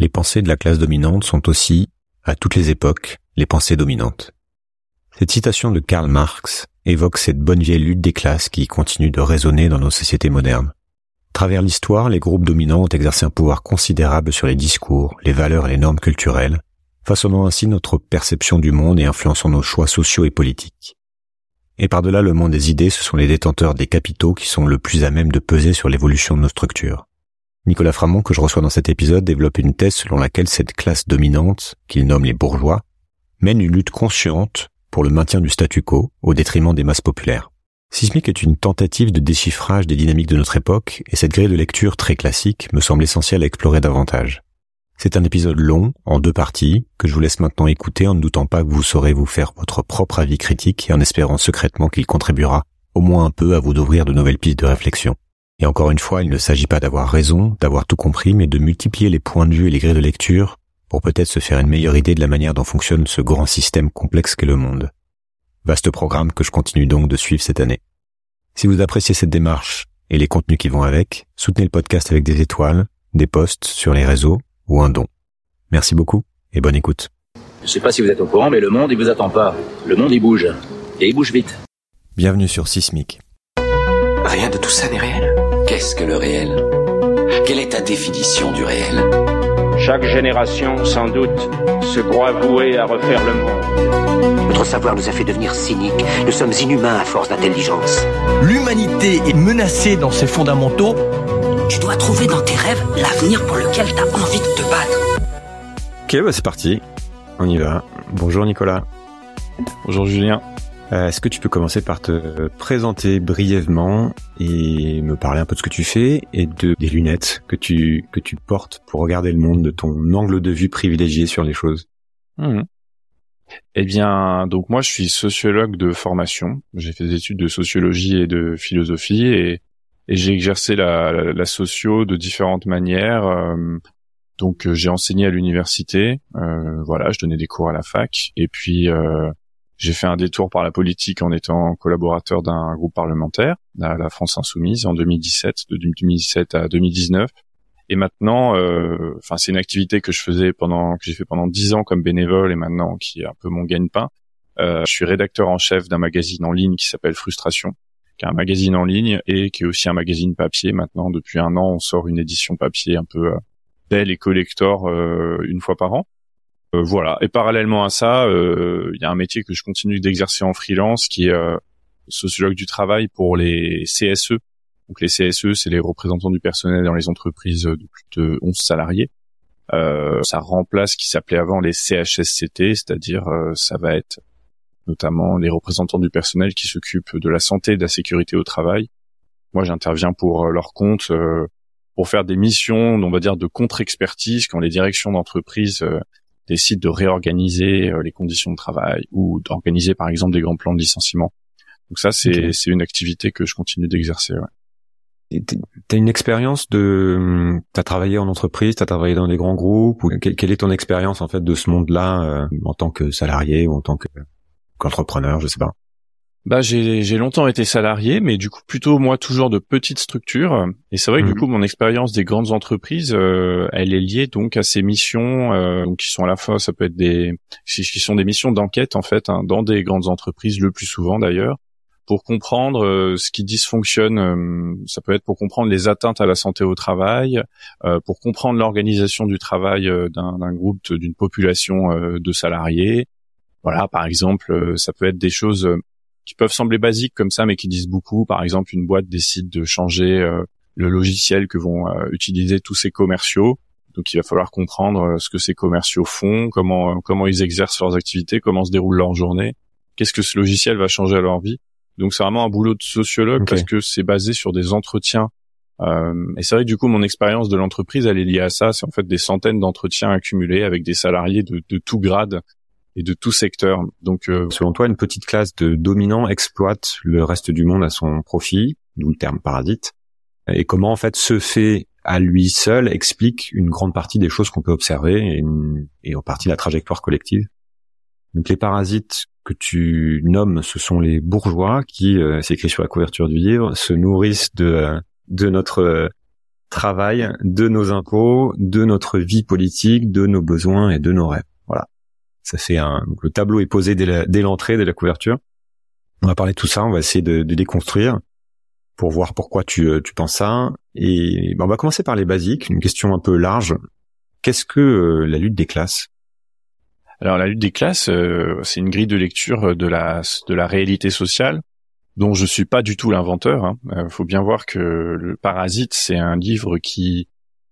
Les pensées de la classe dominante sont aussi, à toutes les époques, les pensées dominantes. Cette citation de Karl Marx évoque cette bonne vieille lutte des classes qui continue de résonner dans nos sociétés modernes. Travers l'histoire, les groupes dominants ont exercé un pouvoir considérable sur les discours, les valeurs et les normes culturelles, façonnant ainsi notre perception du monde et influençant nos choix sociaux et politiques. Et par-delà le monde des idées, ce sont les détenteurs des capitaux qui sont le plus à même de peser sur l'évolution de nos structures. Nicolas Framont, que je reçois dans cet épisode, développe une thèse selon laquelle cette classe dominante, qu'il nomme les bourgeois, mène une lutte consciente pour le maintien du statu quo au détriment des masses populaires. Sismic est une tentative de déchiffrage des dynamiques de notre époque et cette grille de lecture très classique me semble essentielle à explorer davantage. C'est un épisode long, en deux parties, que je vous laisse maintenant écouter en ne doutant pas que vous saurez vous faire votre propre avis critique et en espérant secrètement qu'il contribuera au moins un peu à vous d'ouvrir de nouvelles pistes de réflexion. Et encore une fois, il ne s'agit pas d'avoir raison, d'avoir tout compris, mais de multiplier les points de vue et les grilles de lecture pour peut-être se faire une meilleure idée de la manière dont fonctionne ce grand système complexe qu'est le monde. Vaste programme que je continue donc de suivre cette année. Si vous appréciez cette démarche et les contenus qui vont avec, soutenez le podcast avec des étoiles, des posts sur les réseaux ou un don. Merci beaucoup et bonne écoute. Je sais pas si vous êtes au courant, mais le monde, il vous attend pas. Le monde, il bouge. Et il bouge vite. Bienvenue sur Sismic. Rien de tout ça n'est réel. Qu'est-ce que le réel? Quelle est ta définition du réel? Chaque génération, sans doute, se croit vouée à refaire le monde. Notre savoir nous a fait devenir cyniques. Nous sommes inhumains à force d'intelligence. L'humanité est menacée dans ses fondamentaux. Tu dois trouver dans tes rêves l'avenir pour lequel tu as envie de te battre. Ok, bah c'est parti. On y va. Bonjour Nicolas. Bonjour Julien. Euh, est-ce que tu peux commencer par te présenter brièvement et me parler un peu de ce que tu fais et de des lunettes que tu que tu portes pour regarder le monde de ton angle de vue privilégié sur les choses? Mmh. Eh bien, donc moi je suis sociologue de formation. J'ai fait des études de sociologie et de philosophie et, et j'ai exercé la, la, la, socio de différentes manières. Euh, donc euh, j'ai enseigné à l'université, euh, voilà, je donnais des cours à la fac et puis euh, j'ai fait un détour par la politique en étant collaborateur d'un groupe parlementaire, la France Insoumise, en 2017, de 2017 à 2019. Et maintenant, euh, enfin, c'est une activité que je faisais pendant, que j'ai fait pendant dix ans comme bénévole et maintenant qui est un peu mon gagne-pain. Euh, je suis rédacteur en chef d'un magazine en ligne qui s'appelle Frustration, qui est un magazine en ligne et qui est aussi un magazine papier. Maintenant, depuis un an, on sort une édition papier un peu euh, belle et collector euh, une fois par an. Euh, voilà. Et parallèlement à ça, euh, il y a un métier que je continue d'exercer en freelance, qui est euh, sociologue du travail pour les CSE. Donc les CSE, c'est les représentants du personnel dans les entreprises de plus de 11 salariés. Euh, ça remplace ce qui s'appelait avant les CHSCT, c'est-à-dire ça va être notamment les représentants du personnel qui s'occupent de la santé et de la sécurité au travail. Moi, j'interviens pour leur compte pour faire des missions, on va dire, de contre-expertise quand les directions d'entreprise décide de réorganiser euh, les conditions de travail ou d'organiser par exemple des grands plans de licenciement. Donc ça, c'est c'est une activité que je continue d'exercer. Ouais. T'as une expérience de, t'as travaillé en entreprise, t'as travaillé dans des grands groupes. Ou quelle est ton expérience en fait de ce monde-là euh, en tant que salarié ou en tant que qu'entrepreneur, je sais pas? Bah j'ai longtemps été salarié, mais du coup plutôt moi toujours de petites structures. Et c'est vrai que du mhm. coup mon expérience des grandes entreprises, euh, elle est liée donc à ces missions, euh, donc qui sont à la fois ça peut être des qui sont des missions d'enquête en fait hein, dans des grandes entreprises le plus souvent d'ailleurs pour comprendre euh, ce qui dysfonctionne. ça peut être pour comprendre les atteintes à la santé au travail, pour comprendre l'organisation du travail d'un groupe, d'une population de salariés. Voilà, par exemple, ça peut être des choses qui peuvent sembler basiques comme ça, mais qui disent beaucoup. Par exemple, une boîte décide de changer euh, le logiciel que vont euh, utiliser tous ces commerciaux. Donc, il va falloir comprendre euh, ce que ces commerciaux font, comment comment ils exercent leurs activités, comment se déroule leur journée, qu'est-ce que ce logiciel va changer à leur vie. Donc, c'est vraiment un boulot de sociologue parce que c'est basé sur des entretiens. Euh, et c'est vrai que du coup, mon expérience de l'entreprise, elle est liée à ça. C'est en fait des centaines d'entretiens accumulés avec des salariés de, de tout grade et de tout secteur. Donc, euh, selon toi, une petite classe de dominants exploite le reste du monde à son profit, d'où le terme parasite. Et comment en fait ce fait à lui seul explique une grande partie des choses qu'on peut observer et, en partie la trajectoire collective? Donc les parasites que tu nommes, ce sont les bourgeois qui, euh, c'est écrit sur la couverture du livre, se nourrissent de de notre travail, de nos impôts, de notre vie politique, de nos besoins et de nos rêves. Ça fait un, le tableau est posé dès l'entrée, dès la couverture. On va parler de tout ça, on va essayer de, déconstruire pour voir pourquoi tu, euh, penses ça. Et ben, on va commencer par les basiques, une question un peu large. Qu'est-ce que euh, la lutte des classes? Alors la lutte des classes, euh, c'est une grille de lecture de la de la réalité sociale dont je suis pas du tout l'inventeur. Il hein. faut bien voir que le Parasite, c'est un livre qui,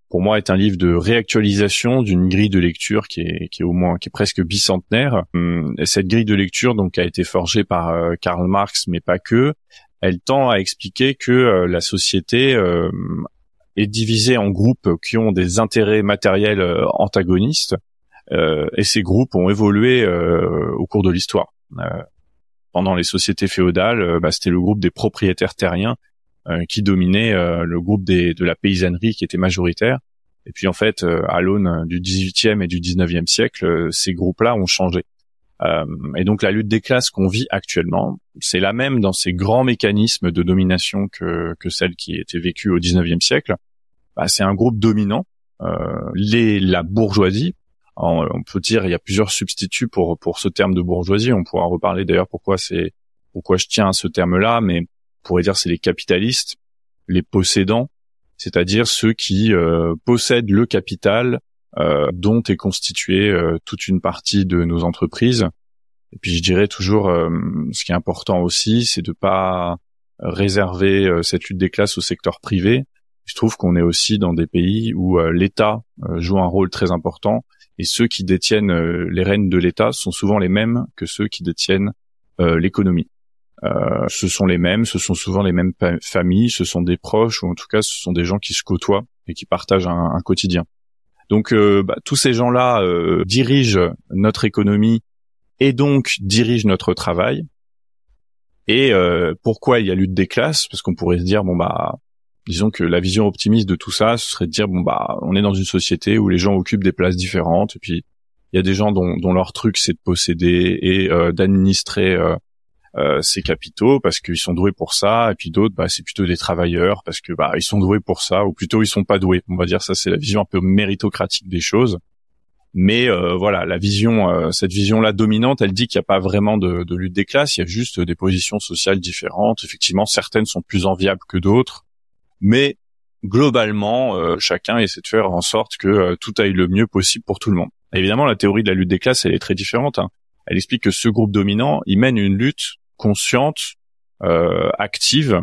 pour moi, est un livre de réactualisation d'une grille de lecture qui est, qui est au moins, qui est presque bicentenaire. Hum, et cette grille de lecture, donc, a été forgée par Karl Marx, mais pas que elle tend à expliquer que euh, la société euh, est divisée en groupes qui ont des intérêts matériels euh, antagonistes, et ces groupes ont évolué au cours de l'histoire. pendant les sociétés féodales, bah, c'était le groupe des propriétaires terriens qui dominait le groupe des, de la paysannerie qui était majoritaire. Et puis en fait, à l'aune du 18e et du 19e siècle, ces groupes-là ont changé. Euh, et donc la lutte des classes qu'on vit actuellement, c'est la même dans ces grands mécanismes de domination que, que celle qui était vécue au 19e siècle. Bah, c'est un groupe dominant. Euh, les, la bourgeoisie, on peut dire il y a plusieurs substituts pour pour ce terme de bourgeoisie. On pourra reparler d'ailleurs pourquoi c'est pourquoi je tiens à ce terme-là, mais pourrait dire c'est les capitalistes, les possédants, c'est-à-dire ceux qui euh, possèdent le capital euh, dont est constituée euh, toute une partie de nos entreprises. Et puis je dirais toujours, euh, ce qui est important aussi, c'est de pas réserver cette lutte des classes au secteur privé. Je trouve qu'on est aussi dans des pays où l'État joue un rôle très important et ceux qui détiennent les rênes de l'État sont souvent les mêmes que ceux qui détiennent l'économie. Euh, ce sont les mêmes, ce sont souvent les mêmes familles, ce sont des proches ou en tout cas ce sont des gens qui se côtoient et qui partagent un, un quotidien. Donc euh, bah, tous ces gens-là euh, dirigent notre économie et donc dirigent notre travail. Et euh, pourquoi il y a lutte des classes? Parce qu'on pourrait se dire bon bah disons que la vision optimiste de tout ça, ce serait de dire bon bah on est dans une société où les gens occupent des places différentes et puis il y a des gens dont, dont leur truc c'est de posséder et d'administrer euh, ces capitaux parce qu'ils sont doués pour ça, et puis d'autres, bah, c'est plutôt des travailleurs parce que bah, ils sont doués pour ça, ou plutôt ils sont pas doués. On va dire ça, c'est la vision un peu méritocratique des choses. Mais euh, voilà, la vision, euh, cette vision-là dominante, elle dit qu'il n'y a pas vraiment de, de, lutte des classes, il y a juste des positions sociales différentes. Effectivement, certaines sont plus enviables que d'autres, mais globalement, chacun essaie de faire en sorte que tout aille le mieux possible pour tout le monde. évidemment, la théorie de la lutte des classes, elle est très différente. Hein. Elle explique que ce groupe dominant, il mène une lutte consciente, euh, active,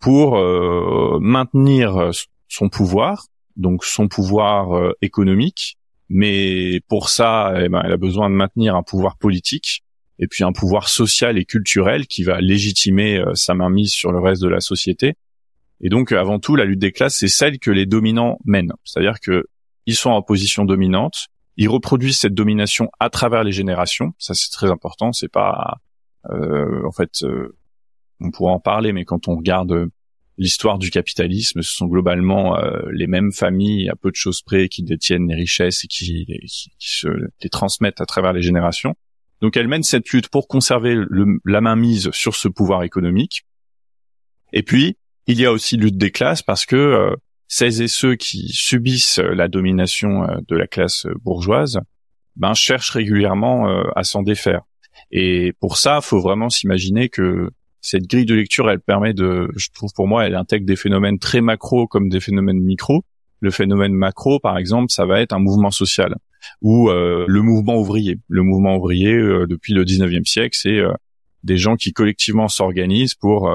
pour euh, maintenir son pouvoir, donc son pouvoir euh, économique, mais pour ça, eh ben, elle a besoin de maintenir un pouvoir politique et puis un pouvoir social et culturel qui va légitimer sa mainmise sur le reste de la société. Et donc, avant tout, la lutte des classes, c'est celle que les dominants mènent. C'est-à-dire que ils sont en position dominante, ils reproduisent cette domination à travers les générations. Ça, c'est très important. C'est pas euh, en fait, euh, on pourra en parler, mais quand on regarde euh, l'histoire du capitalisme, ce sont globalement les mêmes familles, à peu de choses près, qui détiennent les richesses et qui, se les transmettent à travers les générations. Donc elle mène cette lutte pour conserver le, la mainmise sur ce pouvoir économique. Et puis, il y a aussi lutte des classes parce que euh, celles et ceux qui subissent la domination de la classe bourgeoise ben, cherchent régulièrement à s'en défaire. Et pour ça, faut vraiment s'imaginer que cette grille de lecture, elle permet de, je trouve pour moi, elle intègre des phénomènes très macro comme des phénomènes micro. Le phénomène macro, par exemple, ça va être un mouvement social ou euh, le mouvement ouvrier. Le mouvement ouvrier, euh, depuis le 19e siècle, c'est euh, des gens qui collectivement s'organisent pour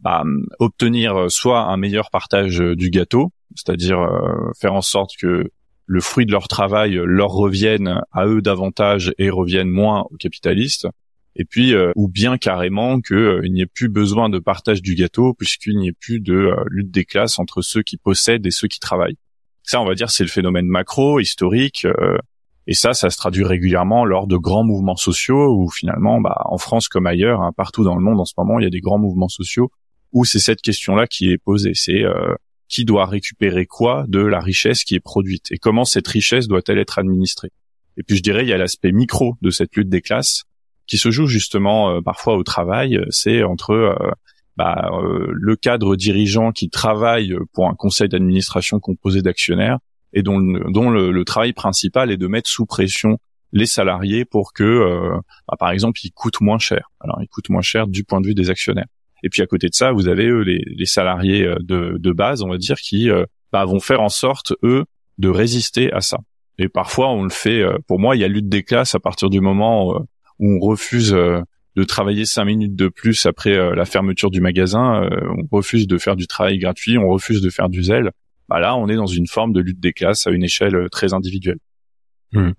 bah, obtenir soit un meilleur partage du gâteau, c'est-à-dire faire en sorte que le fruit de leur travail leur revienne à eux davantage et revienne moins aux capitalistes. Et puis, euh, ou bien carrément qu'il euh, n'y ait plus besoin de partage du gâteau puisqu'il n'y ait plus de euh, lutte des classes entre ceux qui possèdent et ceux qui travaillent. Ça, on va dire, c'est le phénomène macro, historique. et ça, ça se traduit régulièrement lors de grands mouvements sociaux où finalement, bah, en France comme ailleurs, hein, partout dans le monde en ce moment, il y a des grands mouvements sociaux où c'est cette question-là qui est posée. C'est qui doit récupérer quoi de la richesse qui est produite et comment cette richesse doit-elle être administrée. Et puis je dirais il y a l'aspect micro de cette lutte des classes qui se joue justement euh, parfois au travail, c'est entre euh, bah, le cadre dirigeant qui travaille pour un conseil d'administration composé d'actionnaires et dont, dont le, travail principal est de mettre sous pression les salariés pour que, bah, par exemple, ils coûtent moins cher. Alors, ils coûtent moins cher du point de vue des actionnaires. Et puis à côté de ça, vous avez eux les, les salariés de, de, base, on va dire, qui bah, vont faire en sorte eux de résister à ça. Et parfois, on le fait. Euh, pour moi, il y a lutte des classes à partir du moment euh, où on refuse euh, de travailler cinq minutes de plus après la fermeture du magasin. on refuse de faire du travail gratuit. On refuse de faire du zèle. Bah là, on est dans une forme de lutte des classes à une échelle très individuelle. Hmm.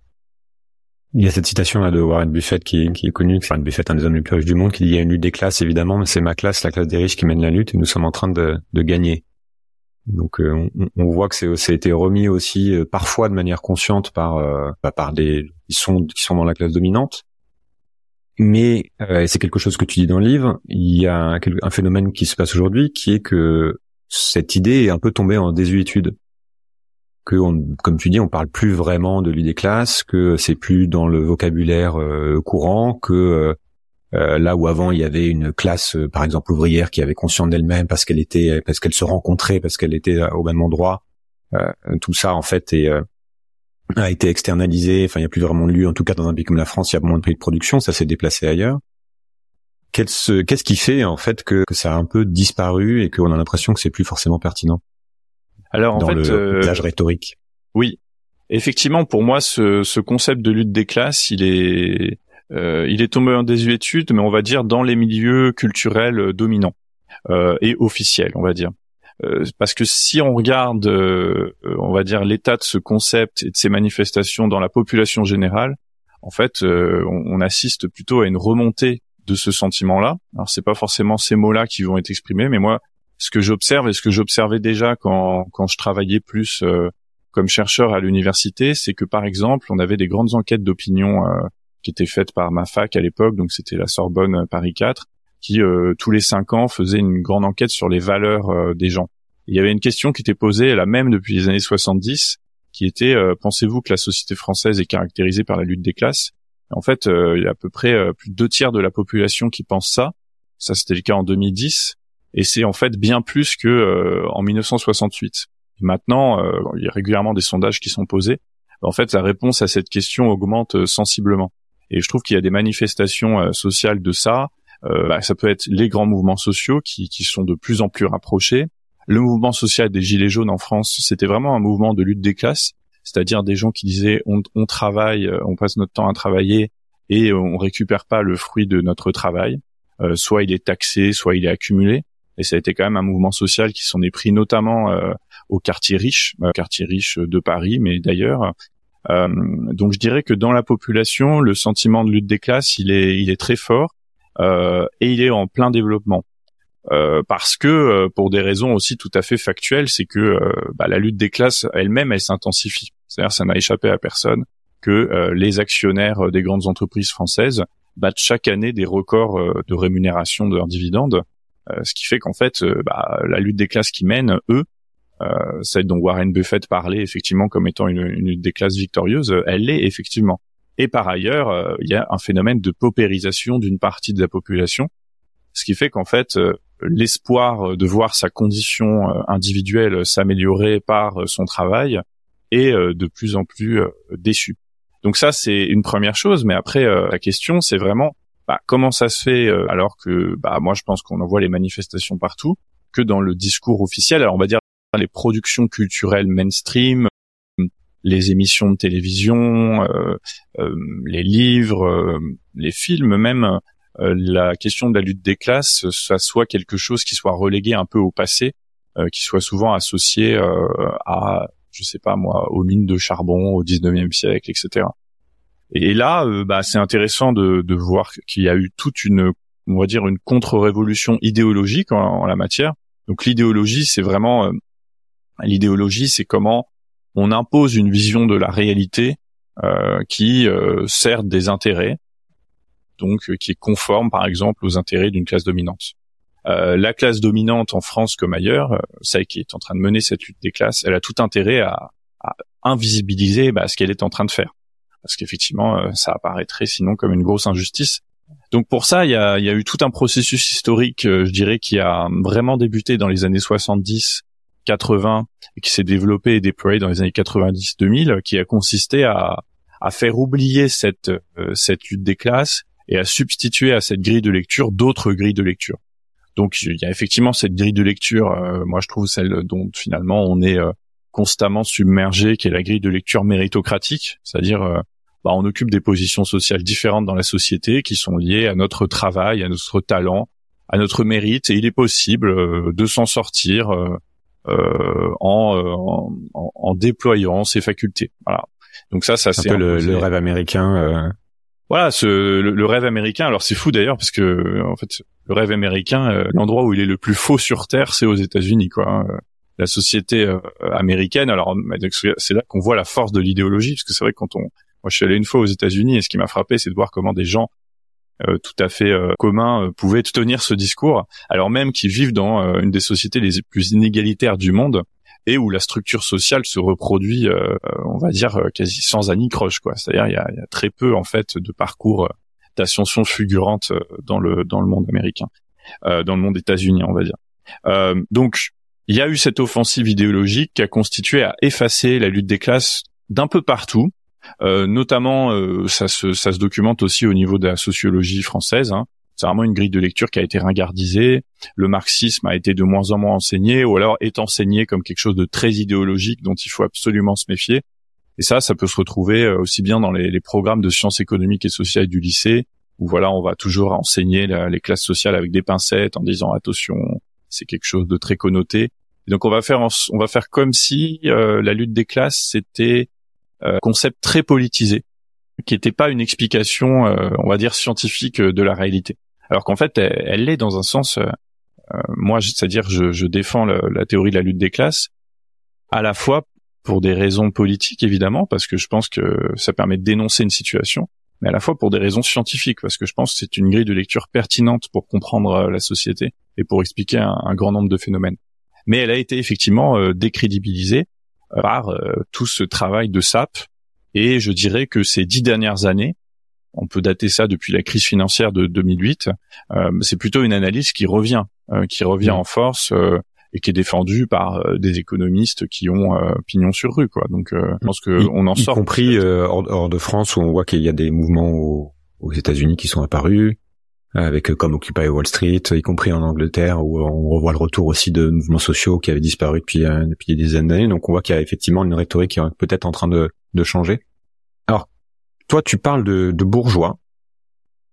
Il y a cette citation là de Warren Buffett qui, qui est connue, Warren Buffett, un des hommes les plus riches du monde, qui dit il y a une lutte des classes évidemment, mais c'est ma classe, la classe des riches qui mène la lutte et nous sommes en train de, gagner. Donc euh, on, voit que c'est ça été remis aussi euh, parfois de manière consciente par euh, bah, par des qui sont qui sont dans la classe dominante. Mais c'est quelque chose que tu dis dans le livre. Il y a un phénomène qui se passe aujourd'hui qui est que cette idée est un peu tombée en désuétude. Que on, comme tu dis, on parle plus vraiment de l'idée classe, que c'est plus dans le vocabulaire courant, que euh, là où avant il y avait une classe, euh, par exemple ouvrière, qui avait conscience d'elle-même parce qu'elle était, parce qu'elle se rencontrait, parce qu'elle était au même endroit. Euh, tout ça en fait a été externalisé. Enfin, il n'y a plus vraiment de lieu. En tout cas, dans un pays comme la France, il y a moins de pays de production. Ça s'est déplacé ailleurs. Qu'est-ce, qui fait en fait que, ça a un peu disparu et qu'on a l'impression que c'est plus forcément pertinent? Alors en dans fait, le euh, rhétorique. Oui, effectivement, pour moi, ce, ce, concept de lutte des classes, il est euh, il est tombé en désuétude, mais on va dire dans les milieux culturels euh, dominants euh, et officiels, on va dire. parce que si on regarde, on va dire l'état de ce concept et de ces manifestations dans la population générale, en fait, on, assiste plutôt à une remontée de ce sentiment-là. Alors c'est pas forcément ces mots-là qui vont être exprimés, mais moi, ce que j'observe et ce que j'observais déjà quand quand je travaillais plus comme chercheur à l'université, c'est que par exemple, on avait des grandes enquêtes d'opinion qui était faite par ma fac à l'époque, donc c'était la Sorbonne euh, Paris 4, qui euh, tous les cinq ans faisait une grande enquête sur les valeurs euh, des gens. il y avait une question qui était posée, la même depuis les années 70, qui était pensez-vous que la société française est caractérisée par la lutte des classes? En fait, il y a à peu près plus de deux tiers de la population qui pense ça. Ça, c'était le cas en 2010, et c'est en fait bien plus que en 1968. maintenant, il y a régulièrement des sondages qui sont posés. En fait, la réponse à cette question augmente sensiblement. Et je trouve qu'il y a des manifestations euh, sociales de ça. Euh, bah, ça peut être les grands mouvements sociaux qui, qui sont de plus en plus rapprochés. Le mouvement social des Gilets jaunes en France, c'était vraiment un mouvement de lutte des classes, c'est-à-dire des gens qui disaient on, on travaille, euh, on passe notre temps à travailler et on récupère pas le fruit de notre travail. Euh, soit il est taxé, soit il est accumulé. Et ça a été quand même un mouvement social qui s'en est pris notamment euh, au quartier riche, euh, quartier riche de Paris, mais d'ailleurs, euh, donc je dirais que dans la population, le sentiment de lutte des classes, il est, il est très fort euh, et il est en plein développement. Euh, parce que pour des raisons aussi tout à fait factuelles, c'est que bah, la lutte des classes elle-même, elle, s'intensifie. C'est-à-dire, ça n'a échappé à personne que les actionnaires des grandes entreprises françaises battent chaque année des records de rémunération de leurs dividendes, ce qui fait qu'en fait, bah, la lutte des classes qui mènent eux, euh, celle dont Warren Buffett parlait effectivement comme étant une, une des classes victorieuses, elle l'est effectivement. Et par ailleurs, euh, il y a un phénomène de paupérisation d'une partie de la population, ce qui fait qu'en fait, euh, l'espoir de voir sa condition individuelle s'améliorer par son travail est de plus en plus déçu. Donc ça, c'est une première chose, mais après, la question, c'est vraiment bah, comment ça se fait alors que bah, moi, je pense qu'on en voit les manifestations partout, que dans le discours officiel, alors on va dire les productions culturelles mainstream, les émissions de télévision, euh, euh, les livres, euh, les films même, la question de la lutte des classes, ça soit quelque chose qui soit relégué un peu au passé, qui soit souvent associé à, je sais pas moi, aux mines de charbon au 19e siècle, etc. Et là, bah, c'est intéressant de, de voir qu'il y a eu toute une, on va dire, une contre-révolution idéologique en, en, la matière. Donc l'idéologie, c'est vraiment L'idéologie, c'est comment on impose une vision de la réalité euh, qui euh, sert des intérêts, donc euh, qui est conforme, par exemple, aux intérêts d'une classe dominante. la classe dominante en France comme ailleurs, celle qui est en train de mener cette lutte des classes, elle a tout intérêt à, invisibiliser bah, ce qu'elle est en train de faire, parce qu'effectivement, ça apparaîtrait sinon comme une grosse injustice. Donc pour ça, il y a, y a eu tout un processus historique, euh, je dirais, qui a vraiment débuté dans les années 70, 80, et qui s'est développé et déployé dans les années 90-2000, qui a consisté à, à faire oublier cette, euh, cette lutte des classes et à substituer à cette grille de lecture d'autres grilles de lecture. Donc il y a effectivement cette grille de lecture, euh, moi je trouve celle dont finalement on est constamment submergé, qui est la grille de lecture méritocratique, c'est-à-dire bah, on occupe des positions sociales différentes dans la société qui sont liées à notre travail, à notre talent, à notre mérite, et il est possible euh, de s'en sortir euh, euh, en, en, déployant ses facultés. Voilà. Donc ça, ça c'est un peu le, rêve américain. Voilà, ce, le, rêve américain. Alors c'est fou d'ailleurs parce que en fait, le rêve américain, l'endroit où il est le plus faux sur terre, c'est aux États-Unis, quoi. Hein. La société américaine. Alors c'est là qu'on voit la force de l'idéologie, parce que c'est vrai que quand on moi, je suis allé une fois aux États-Unis et ce qui m'a frappé, c'est de voir comment des gens euh, tout à fait euh, communs euh, pouvaient tenir ce discours, alors même qu'ils vivent dans une des sociétés les plus inégalitaires du monde et où la structure sociale se reproduit, on va dire, quasi sans anicroche, quoi. C'est-à-dire, il y a, y a, très peu en fait de parcours d'ascension fulgurante dans le dans le monde américain, dans le monde états-unien, on va dire. donc, il y a eu cette offensive idéologique qui a constitué à effacer la lutte des classes d'un peu partout, euh, notamment, euh, ça, se, ça se documente aussi au niveau de la sociologie française. Hein. C'est vraiment une grille de lecture qui a été ringardisée. Le marxisme a été de moins en moins enseigné, ou alors est enseigné comme quelque chose de très idéologique dont il faut absolument se méfier. Et ça, ça peut se retrouver euh, aussi bien dans les, les programmes de sciences économiques et sociales du lycée, où voilà, on va toujours enseigner les classes sociales avec des pincettes en disant attention, c'est quelque chose de très connoté. Et donc on va faire, on va faire comme si la lutte des classes c'était euh, concept très politisé, qui n'était pas une explication, euh, on va dire, scientifique euh, de la réalité. Alors qu'en fait, elle l'est dans un sens. moi, c'est-à-dire, je, je défends la théorie de la lutte des classes, à la fois pour des raisons politiques évidemment, parce que je pense que ça permet de dénoncer une situation, mais à la fois pour des raisons scientifiques, parce que je pense que c'est une grille de lecture pertinente pour comprendre la société et pour expliquer un, un grand nombre de phénomènes. Mais elle a été effectivement décrédibilisée par euh, tout ce travail de SAP. Et je dirais que ces dix dernières années, on peut dater ça depuis la crise financière de 2008, euh, c'est plutôt une analyse qui revient, euh, qui revient mmh. en force et qui est défendue par des économistes qui ont pignon sur rue, quoi. Donc, je pense que on en sort. Y compris hors, de France où on voit qu'il y a des mouvements aux États-Unis qui sont apparus avec comme Occupy Wall Street, y compris en Angleterre, où on revoit le retour aussi de mouvements sociaux qui avaient disparu depuis, euh, depuis des dizaines d'années. Donc on voit qu'il y a effectivement une rhétorique qui est peut-être en train de, de changer. Alors, toi, tu parles de, de bourgeois,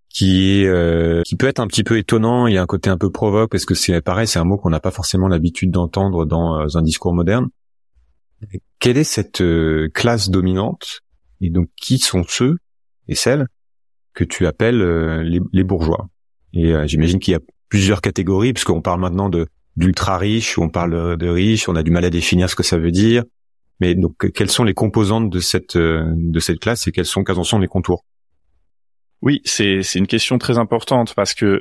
qui est euh, qui peut être un petit peu étonnant. Il y a un côté un peu provoque parce que c'est pareil, c'est un mot qu'on n'a pas forcément l'habitude d'entendre dans euh, un discours moderne. Quelle est cette classe dominante et donc qui sont ceux et celles que tu appelles les, les bourgeois? Et euh, j'imagine qu'il y a plusieurs catégories, puisqu'on parle maintenant de d'ultra riches, on parle de riches, on a du mal à définir ce que ça veut dire. Mais donc, quelles sont les composantes de cette euh, de cette classe et quels sont quels en sont les contours? Oui, c'est c'est une question très importante parce que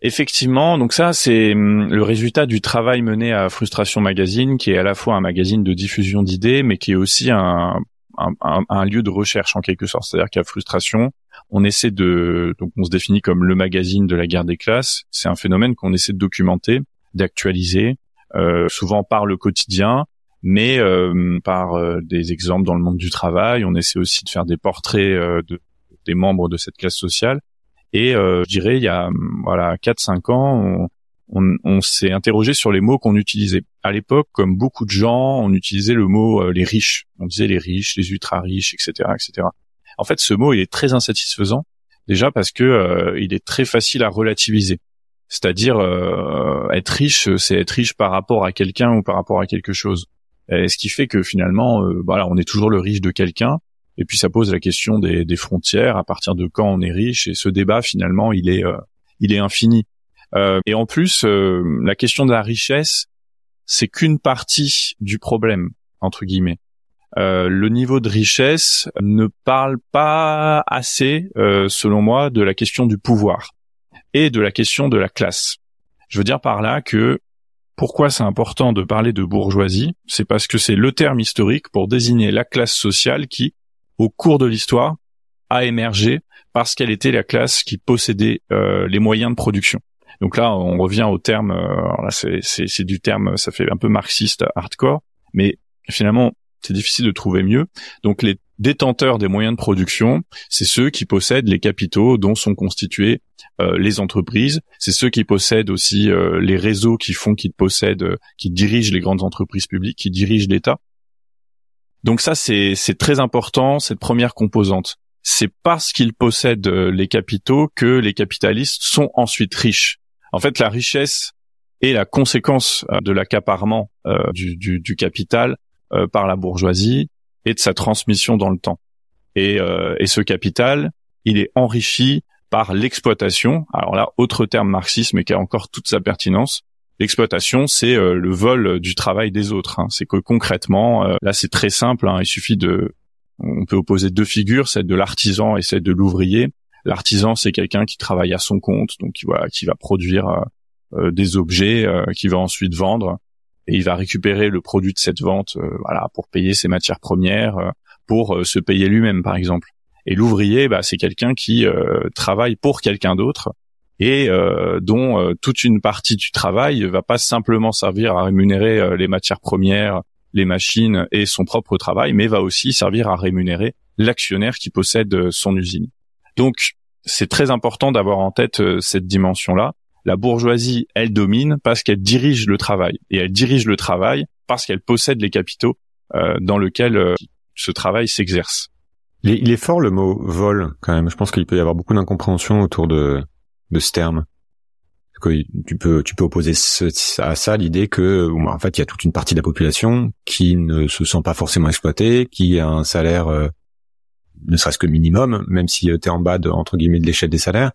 effectivement, donc ça c'est hum, le résultat du travail mené à Frustration Magazine, qui est à la fois un magazine de diffusion d'idées, mais qui est aussi un un, lieu de recherche en quelque sorte. C'est-à-dire qu'à Frustration, on essaie de, donc on se définit comme le magazine de la guerre des classes. C'est un phénomène qu'on essaie de documenter, d'actualiser, euh, souvent par le quotidien, mais euh, par euh, des exemples dans le monde du travail. On essaie aussi de faire des portraits de, des membres de cette classe sociale. Et je dirais, il y a voilà 4-5 ans, on, on, on s'est interrogé sur les mots qu'on utilisait. À l'époque, comme beaucoup de gens, on utilisait le mot euh, les riches. On disait les riches, les ultra riches, etc., etc. En fait, ce mot, il est très insatisfaisant. Déjà parce que euh, il est très facile à relativiser. C'est-à-dire euh, être riche, c'est être riche par rapport à quelqu'un ou par rapport à quelque chose. Et ce qui fait que finalement, voilà, on est toujours le riche de quelqu'un. Et puis ça pose la question des, des, frontières. À partir de quand on est riche Et ce débat, finalement, il est, il est infini. Euh, et en plus, euh, la question de la richesse, c'est qu'une partie du problème entre guillemets. Euh, le niveau de richesse ne parle pas assez, selon moi, de la question du pouvoir et de la question de la classe. Je veux dire par là que pourquoi c'est important de parler de bourgeoisie, c'est parce que c'est le terme historique pour désigner la classe sociale qui, au cours de l'histoire, a émergé parce qu'elle était la classe qui possédait les moyens de production. Donc là, on revient au terme, là c'est du terme, ça fait un peu marxiste hardcore, mais finalement, c'est difficile de trouver mieux. Donc les détenteurs des moyens de production, c'est ceux qui possèdent les capitaux dont sont constituées euh, les entreprises. C'est ceux qui possèdent aussi euh, les réseaux qui font qu'ils possèdent, euh, qui dirigent les grandes entreprises publiques, qui dirigent l'État. Donc ça, c'est très important, cette première composante. C'est parce qu'ils possèdent les capitaux que les capitalistes sont ensuite riches. En fait, la richesse est la conséquence de l'accaparement du, du, du, capital par la bourgeoisie et de sa transmission dans le temps. Et, euh, et ce capital, il est enrichi par l'exploitation. Alors là, autre terme marxisme mais qui a encore toute sa pertinence. L'exploitation, c'est euh, le vol du travail des autres. Hein. C'est que concrètement, euh, là, c'est très simple. Hein. Il suffit de, on peut opposer deux figures, celle de l'artisan et celle de l'ouvrier. L'artisan, c'est quelqu'un qui travaille à son compte, donc qui va, qui va produire des objets, qui va ensuite vendre et il va récupérer le produit de cette vente euh, voilà pour payer ses matières premières euh, pour euh, se payer lui-même par exemple. Et l'ouvrier bah, c'est quelqu'un qui travaille pour quelqu'un d'autre et dont toute une partie du travail va pas simplement servir à rémunérer les matières premières les machines et son propre travail mais va aussi servir à rémunérer l'actionnaire qui possède son usine donc c'est très important d'avoir en tête cette dimension là la bourgeoisie, elle domine parce qu'elle dirige le travail. Et elle dirige le travail parce qu'elle possède les capitaux euh, dans lesquels euh, ce travail s'exerce. Il, est fort le mot vol quand même. Je pense qu'il peut y avoir beaucoup d'incompréhension autour de, de ce terme. tu peux tu peux opposer à ça l'idée que en fait il y a toute une partie de la population qui ne se sent pas forcément exploitée, qui a un salaire euh, ne serait-ce que minimum, même si tu es en bas de, entre guillemets de l'échelle des salaires,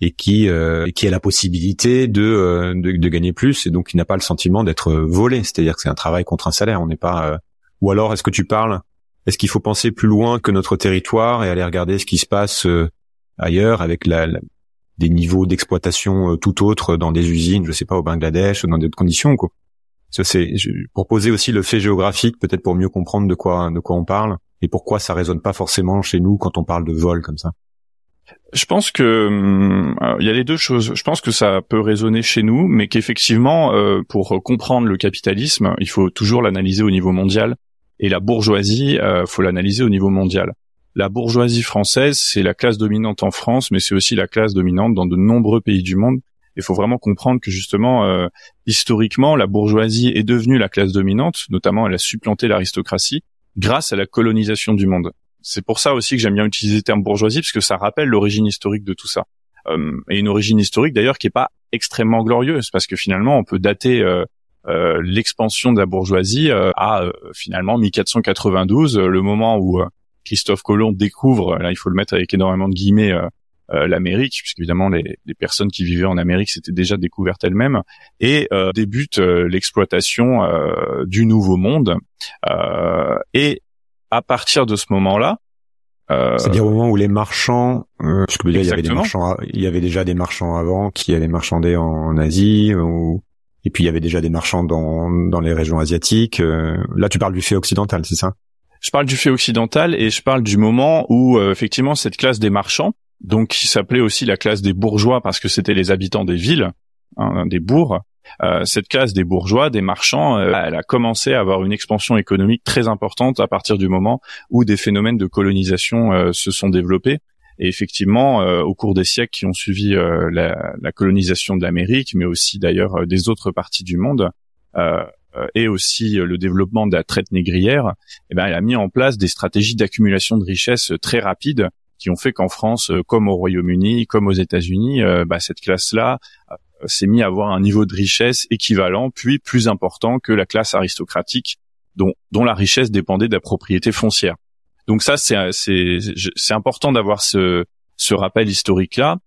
et qui euh, a la possibilité de, euh, de, de gagner plus et donc qui n'a pas le sentiment d'être volé, c'est-à-dire que c'est un travail contre un salaire, on n'est pas euh, ou alors est-ce que tu parles est-ce qu'il faut penser plus loin que notre territoire et aller regarder ce qui se passe ailleurs avec des niveaux d'exploitation tout autres dans des usines, je sais pas au Bangladesh ou dans d'autres conditions quoi. Ça c'est pour poser aussi le fait géographique peut-être pour mieux comprendre de quoi de quoi on parle et pourquoi ça résonne pas forcément chez nous quand on parle de vol comme ça? Je pense que hum, il y a les deux choses. Je pense que ça peut résonner chez nous, mais qu'effectivement, euh, pour comprendre le capitalisme, il faut toujours l'analyser au niveau mondial. Et la bourgeoisie, euh, faut l'analyser au niveau mondial. La bourgeoisie française, c'est la classe dominante en France, mais c'est aussi la classe dominante dans de nombreux pays du monde. Il faut vraiment comprendre que justement, euh, historiquement, la bourgeoisie est devenue la classe dominante, notamment elle a supplanté l'aristocratie grâce à la colonisation du monde. C'est pour ça aussi que j'aime bien utiliser le terme bourgeoisie, parce que ça rappelle l'origine historique de tout ça. Euh, et une origine historique d'ailleurs qui est pas extrêmement glorieuse, parce que finalement on peut dater euh, euh, l'expansion de la bourgeoisie à finalement 1492, le moment où Christophe Colomb découvre, là il faut le mettre avec énormément de guillemets, l'Amérique, puisque évidemment les, les, personnes qui vivaient en Amérique s'étaient déjà découvertes elles-mêmes, et débute l'exploitation du Nouveau Monde. et à partir de ce moment-là, euh, C'est-à-dire au moment où les marchands, euh, parce que il y avait des marchands, il y avait déjà des marchands avant qui allaient marchander en, Asie, ou, et puis il y avait déjà des marchands dans, dans les régions asiatiques. Euh, là, tu parles du fait occidental, c'est ça? Je parle du fait occidental et je parle du moment où euh, effectivement cette classe des marchands, donc qui s'appelait aussi la classe des bourgeois parce que c'était les habitants des villes, hein, des bourgs, euh, cette classe des bourgeois, des marchands, euh, elle a commencé à avoir une expansion économique très importante à partir du moment où des phénomènes de colonisation euh, se sont développés. Et effectivement, au cours des siècles qui ont suivi la, la, colonisation de l'Amérique, mais aussi d'ailleurs des autres parties du monde, et aussi le développement de la traite négrière, eh ben, elle a mis en place des stratégies d'accumulation de richesses très rapides qui ont fait qu'en France, comme au Royaume-Uni, comme aux États-Unis, bah, cette classe-là s'est mis à avoir un niveau de richesse équivalent, puis plus important que la classe aristocratique, dont, dont la richesse dépendait de la propriété foncière. Donc ça, c'est important d'avoir ce ce rappel historique là,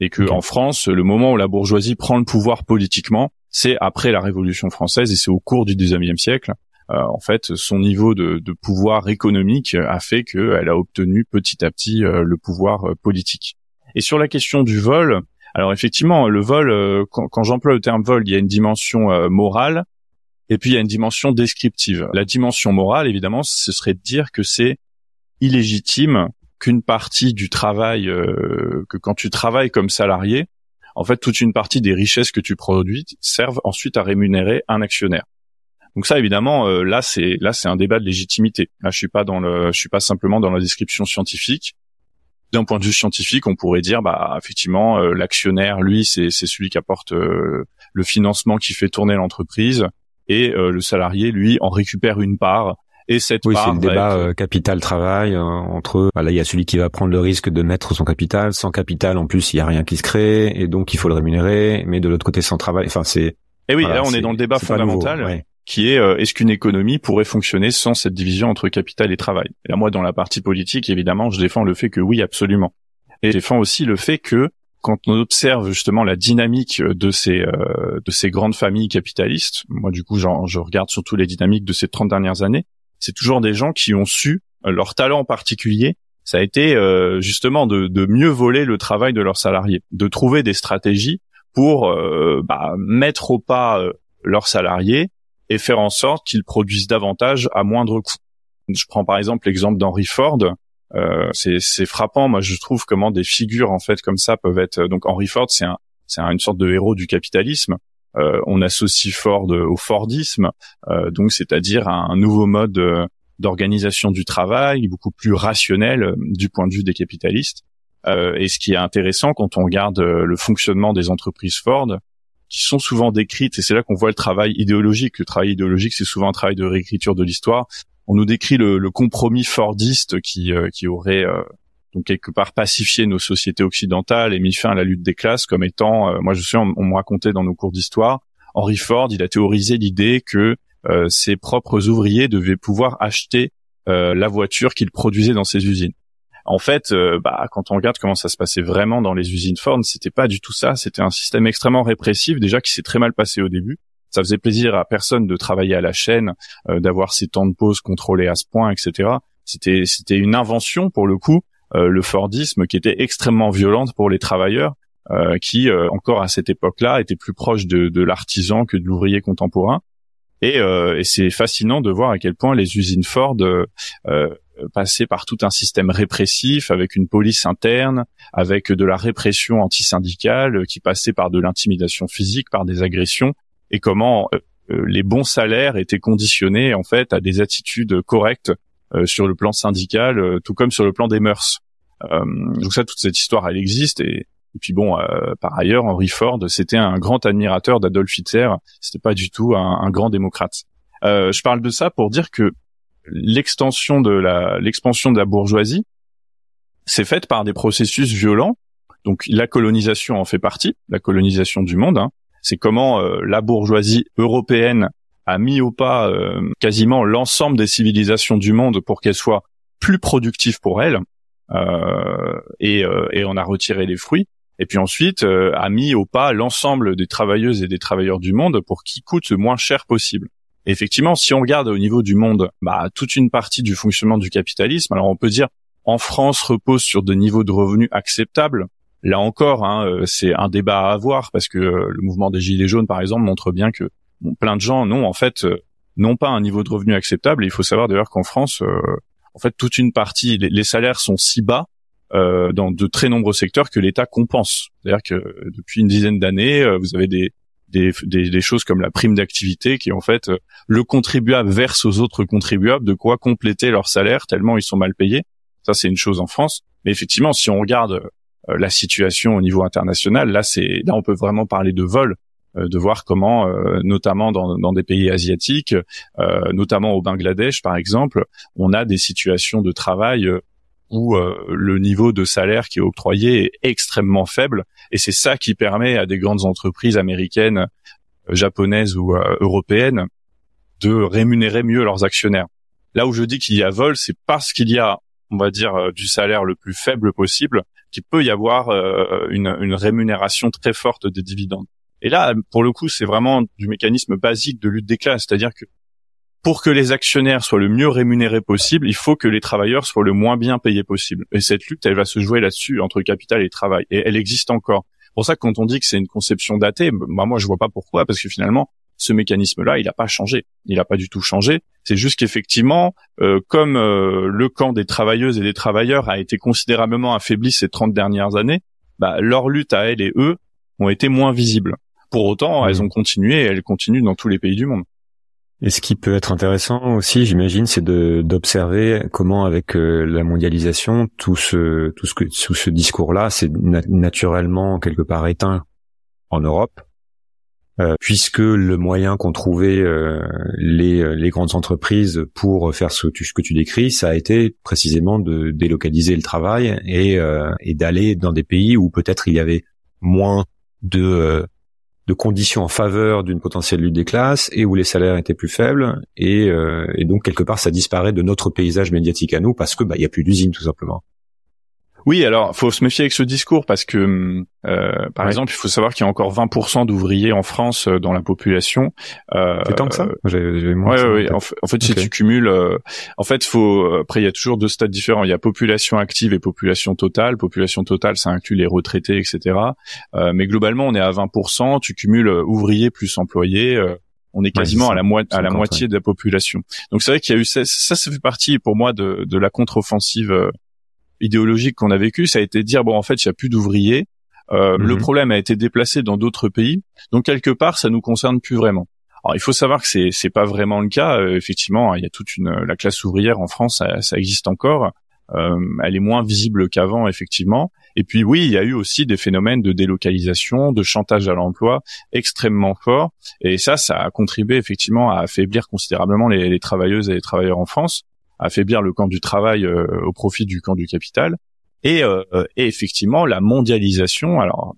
et que en France, le moment où la bourgeoisie prend le pouvoir politiquement, c'est après la Révolution française et c'est au cours du XIXe siècle. Euh, en fait, son niveau de, de pouvoir économique a fait qu'elle a obtenu petit à petit euh, le pouvoir euh, politique. Et sur la question du vol, alors effectivement, le vol, euh, quand, j'emploie le terme vol, il y a une dimension morale et puis il y a une dimension descriptive. La dimension morale, évidemment, ce serait de dire que c'est illégitime qu'une partie du travail, que quand tu travailles comme salarié, en fait, toute une partie des richesses que tu produis servent ensuite à rémunérer un actionnaire. Donc ça, évidemment, euh, là c'est là c'est un débat de légitimité. Là, je suis pas dans le, je suis pas simplement dans la description scientifique. D'un point de vue scientifique, on pourrait dire, bah effectivement, euh, l'actionnaire, lui, c'est c'est celui qui apporte euh, le financement qui fait tourner l'entreprise, et le salarié, lui, en récupère une part et cette oui, c'est le débat euh, capital-travail euh, entre. Voilà, il y a celui qui va prendre le risque de mettre son capital. Sans capital, en plus, il y a rien qui se crée, et donc il faut le rémunérer. Mais de l'autre côté, sans travail, enfin c'est. Et eh oui, là on est, dans le débat fondamental. Qui est euh, est-ce qu'une économie pourrait fonctionner sans cette division entre capital et travail? Et là, moi, dans la partie politique, évidemment, je défends le fait que oui, absolument. Et je défends aussi le fait que quand on observe justement la dynamique de ces de ces grandes familles capitalistes, moi du coup, je regarde surtout les dynamiques de ces 30 dernières années, c'est toujours des gens qui ont su euh, leur talent en particulier. Ça a été euh, justement de, mieux voler le travail de leurs salariés, de trouver des stratégies pour euh, bah, mettre au pas leurs salariés et faire en sorte qu'ils produisent davantage à moindre coût. Je prends par exemple l'exemple d'Henry Ford. c'est frappant, moi je trouve comment des figures en fait comme ça peuvent être. Donc Henry Ford, c'est un, c'est une sorte de héros du capitalisme. Euh, on associe Ford au Fordisme, euh, donc c'est-à-dire un, nouveau mode euh, d'organisation du travail, beaucoup plus rationnel du point de vue des capitalistes. et ce qui est intéressant quand on regarde le fonctionnement des entreprises Ford, qui sont souvent décrites, et c'est là qu'on voit le travail idéologique. Le travail idéologique, c'est souvent un travail de réécriture de l'histoire. On nous décrit le, compromis fordiste qui, qui aurait donc quelque part pacifier nos sociétés occidentales et mis fin à la lutte des classes comme étant, euh, moi je suis, on, me racontait dans nos cours d'histoire, Henry Ford, il a théorisé l'idée que euh, ses propres ouvriers devaient pouvoir acheter euh, la voiture qu'il produisait dans ses usines. En fait, bah, quand on regarde comment ça se passait vraiment dans les usines Ford, c'était pas du tout ça. C'était un système extrêmement répressif, déjà qui s'est très mal passé au début. Ça faisait plaisir à personne de travailler à la chaîne, d'avoir ses temps de pause contrôlés à ce point, etc. C'était c'était une invention pour le coup euh, le Fordisme qui était extrêmement violente pour les travailleurs, euh, qui euh, encore à cette époque-là étaient plus proches de, l'artisan que de l'ouvrier contemporain. Et, c'est fascinant de voir à quel point les usines Ford passaient par tout un système répressif avec une police interne, avec de la répression antisyndicale qui passait par de l'intimidation physique, par des agressions, et comment les bons salaires étaient conditionnés en fait à des attitudes correctes euh, sur le plan syndical, euh, tout comme sur le plan des mœurs. Euh, donc ça, toute cette histoire, elle existe et, puis bon, par ailleurs, Henry Ford, c'était un grand admirateur d'Adolf Hitler. C'était pas du tout un, grand démocrate. je parle de ça pour dire que l'extension de la, l'expansion de la bourgeoisie, c'est faite par des processus violents. Donc la colonisation en fait partie, la colonisation du monde. Hein. C'est comment la bourgeoisie européenne a mis au pas euh, quasiment l'ensemble des civilisations du monde pour qu'elles soient plus productives pour elles, euh, et, euh, et on a retiré les fruits. Et puis ensuite, a mis au pas l'ensemble des travailleuses et des travailleurs du monde pour qu'ils coûtent le moins cher possible. Effectivement, si on regarde au niveau du monde, bah, toute une partie du fonctionnement du capitalisme, alors on peut dire en France repose sur des niveaux de revenus acceptables. Là encore, hein, c'est un débat à avoir parce que le mouvement des Gilets jaunes, par exemple, montre bien que plein de gens n'ont en fait euh, n'ont pas un niveau de revenu acceptable. il faut savoir d'ailleurs qu'en France, euh, en fait, toute une partie, les, salaires sont si bas euh, dans de très nombreux secteurs que l'État compense. C'est-à-dire que depuis une dizaine d'années, vous avez des, des, des, choses comme la prime d'activité qui en fait le contribuable verse aux autres contribuables de quoi compléter leur salaire tellement ils sont mal payés. Ça c'est une chose en France. Mais effectivement, si on regarde la situation au niveau international, là c'est là on peut vraiment parler de vol euh, de voir comment, euh, notamment dans, dans, des pays asiatiques, euh, notamment au Bangladesh par exemple, on a des situations de travail où le niveau de salaire qui est octroyé est extrêmement faible et c'est ça qui permet à des grandes entreprises américaines, japonaises ou européennes de rémunérer mieux leurs actionnaires. Là où je dis qu'il y a vol, c'est parce qu'il y a, on va dire, du salaire le plus faible possible, qu'il peut y avoir une, une rémunération très forte des dividendes. Et là, pour le coup, c'est vraiment du mécanisme basique de lutte des classes, c'est-à-dire que pour que les actionnaires soient le mieux rémunérés possible, il faut que les travailleurs soient le moins bien payés possible. Et cette lutte, elle va se jouer là-dessus entre capital et travail. Et elle existe encore. Pour ça, quand on dit que c'est une conception datée, bah moi je vois pas pourquoi, parce que finalement, ce mécanisme-là, il n'a pas changé. Il n'a pas du tout changé. C'est juste qu'effectivement, euh, comme euh, le camp des travailleuses et des travailleurs a été considérablement affaibli ces 30 dernières années, bah, leur lutte à elles et eux ont été moins visibles. Pour autant, Mmh. elles ont continué et elles continuent dans tous les pays du monde. Et ce qui peut être intéressant aussi, j'imagine, c'est d'observer comment, avec euh, la mondialisation, tout ce tout ce que ce discours-là, c'est na- naturellement quelque part éteint en Europe, euh, puisque le moyen qu'ont trouvé euh, les les grandes entreprises pour faire ce, que tu- décris, ça a été précisément de délocaliser le travail et et d'aller dans des pays où peut-être il y avait moins de de conditions en faveur d'une potentielle lutte des classes et où les salaires étaient plus faibles et, euh, donc quelque part ça disparaît de notre paysage médiatique à nous parce que bah il y a plus d'usines tout simplement. Oui, alors faut se méfier avec ce discours parce que, euh, par Ouais. exemple, il faut savoir qu'il y a encore 20% d'ouvriers en France euh, dans la population. Euh, C'est tant que ça? J'ai moins Ouais, ça ouais, en fait, si tu cumules, euh, en fait, faut après il y a toujours deux stades différents. Il y a population active et population totale. Population totale, ça inclut les retraités, etc. Euh, mais globalement, on est à 20%. Tu cumules euh, ouvriers plus employés. euh, on est quasiment à la, à la 50, moitié de la population. Donc c'est vrai qu'il y a eu ça, ça, ça fait partie pour moi de, de la contre-offensive euh, idéologique qu'on a vécue. Ça a été de dire bon, en fait, il y a plus d'ouvriers. Euh, Le Mhm. problème a été déplacé dans d'autres pays. Donc quelque part, ça nous concerne plus vraiment. Alors il faut savoir que c'est c'est pas vraiment le cas. Euh, effectivement, il y a toute une la classe ouvrière en France, ça, ça existe encore. Euh, elle est moins visible qu'avant, effectivement. Et puis oui, il y a eu aussi des phénomènes de délocalisation, de chantage à l'emploi extrêmement forts. Et ça, ça a contribué effectivement à affaiblir considérablement les, les travailleuses et les travailleurs en France, affaiblir le camp du travail euh, au profit du camp du capital. Et, euh, et effectivement, la mondialisation. Alors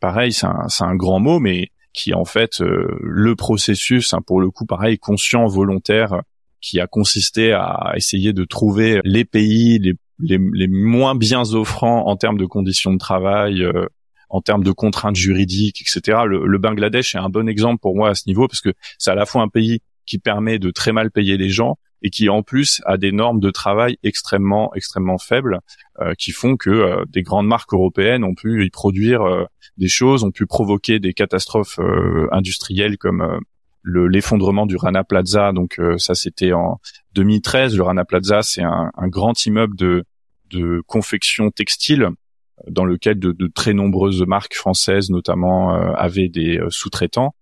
pareil, c'est un, un grand mot, mais qui en fait euh, le processus, hein, pour le coup, pareil, conscient, volontaire, qui a consisté à essayer de trouver les pays les, les, les moins bien offrants en termes de conditions de travail, euh, en termes de contraintes juridiques, etc. Le, le Bangladesh est un bon exemple pour moi à ce niveau parce que c'est à la fois un pays qui permet de très mal payer les gens et qui en plus a des normes de travail extrêmement extrêmement faibles euh, qui font que euh, des grandes marques européennes ont pu y produire euh, des choses, ont pu provoquer des catastrophes euh, industrielles comme euh, le l'effondrement du Rana Plaza. Donc euh, ça c'était en 2013. Le Rana Plaza c'est un, un grand immeuble de de confection textile dans lequel de, de très nombreuses marques françaises notamment avaient des sous-traitants.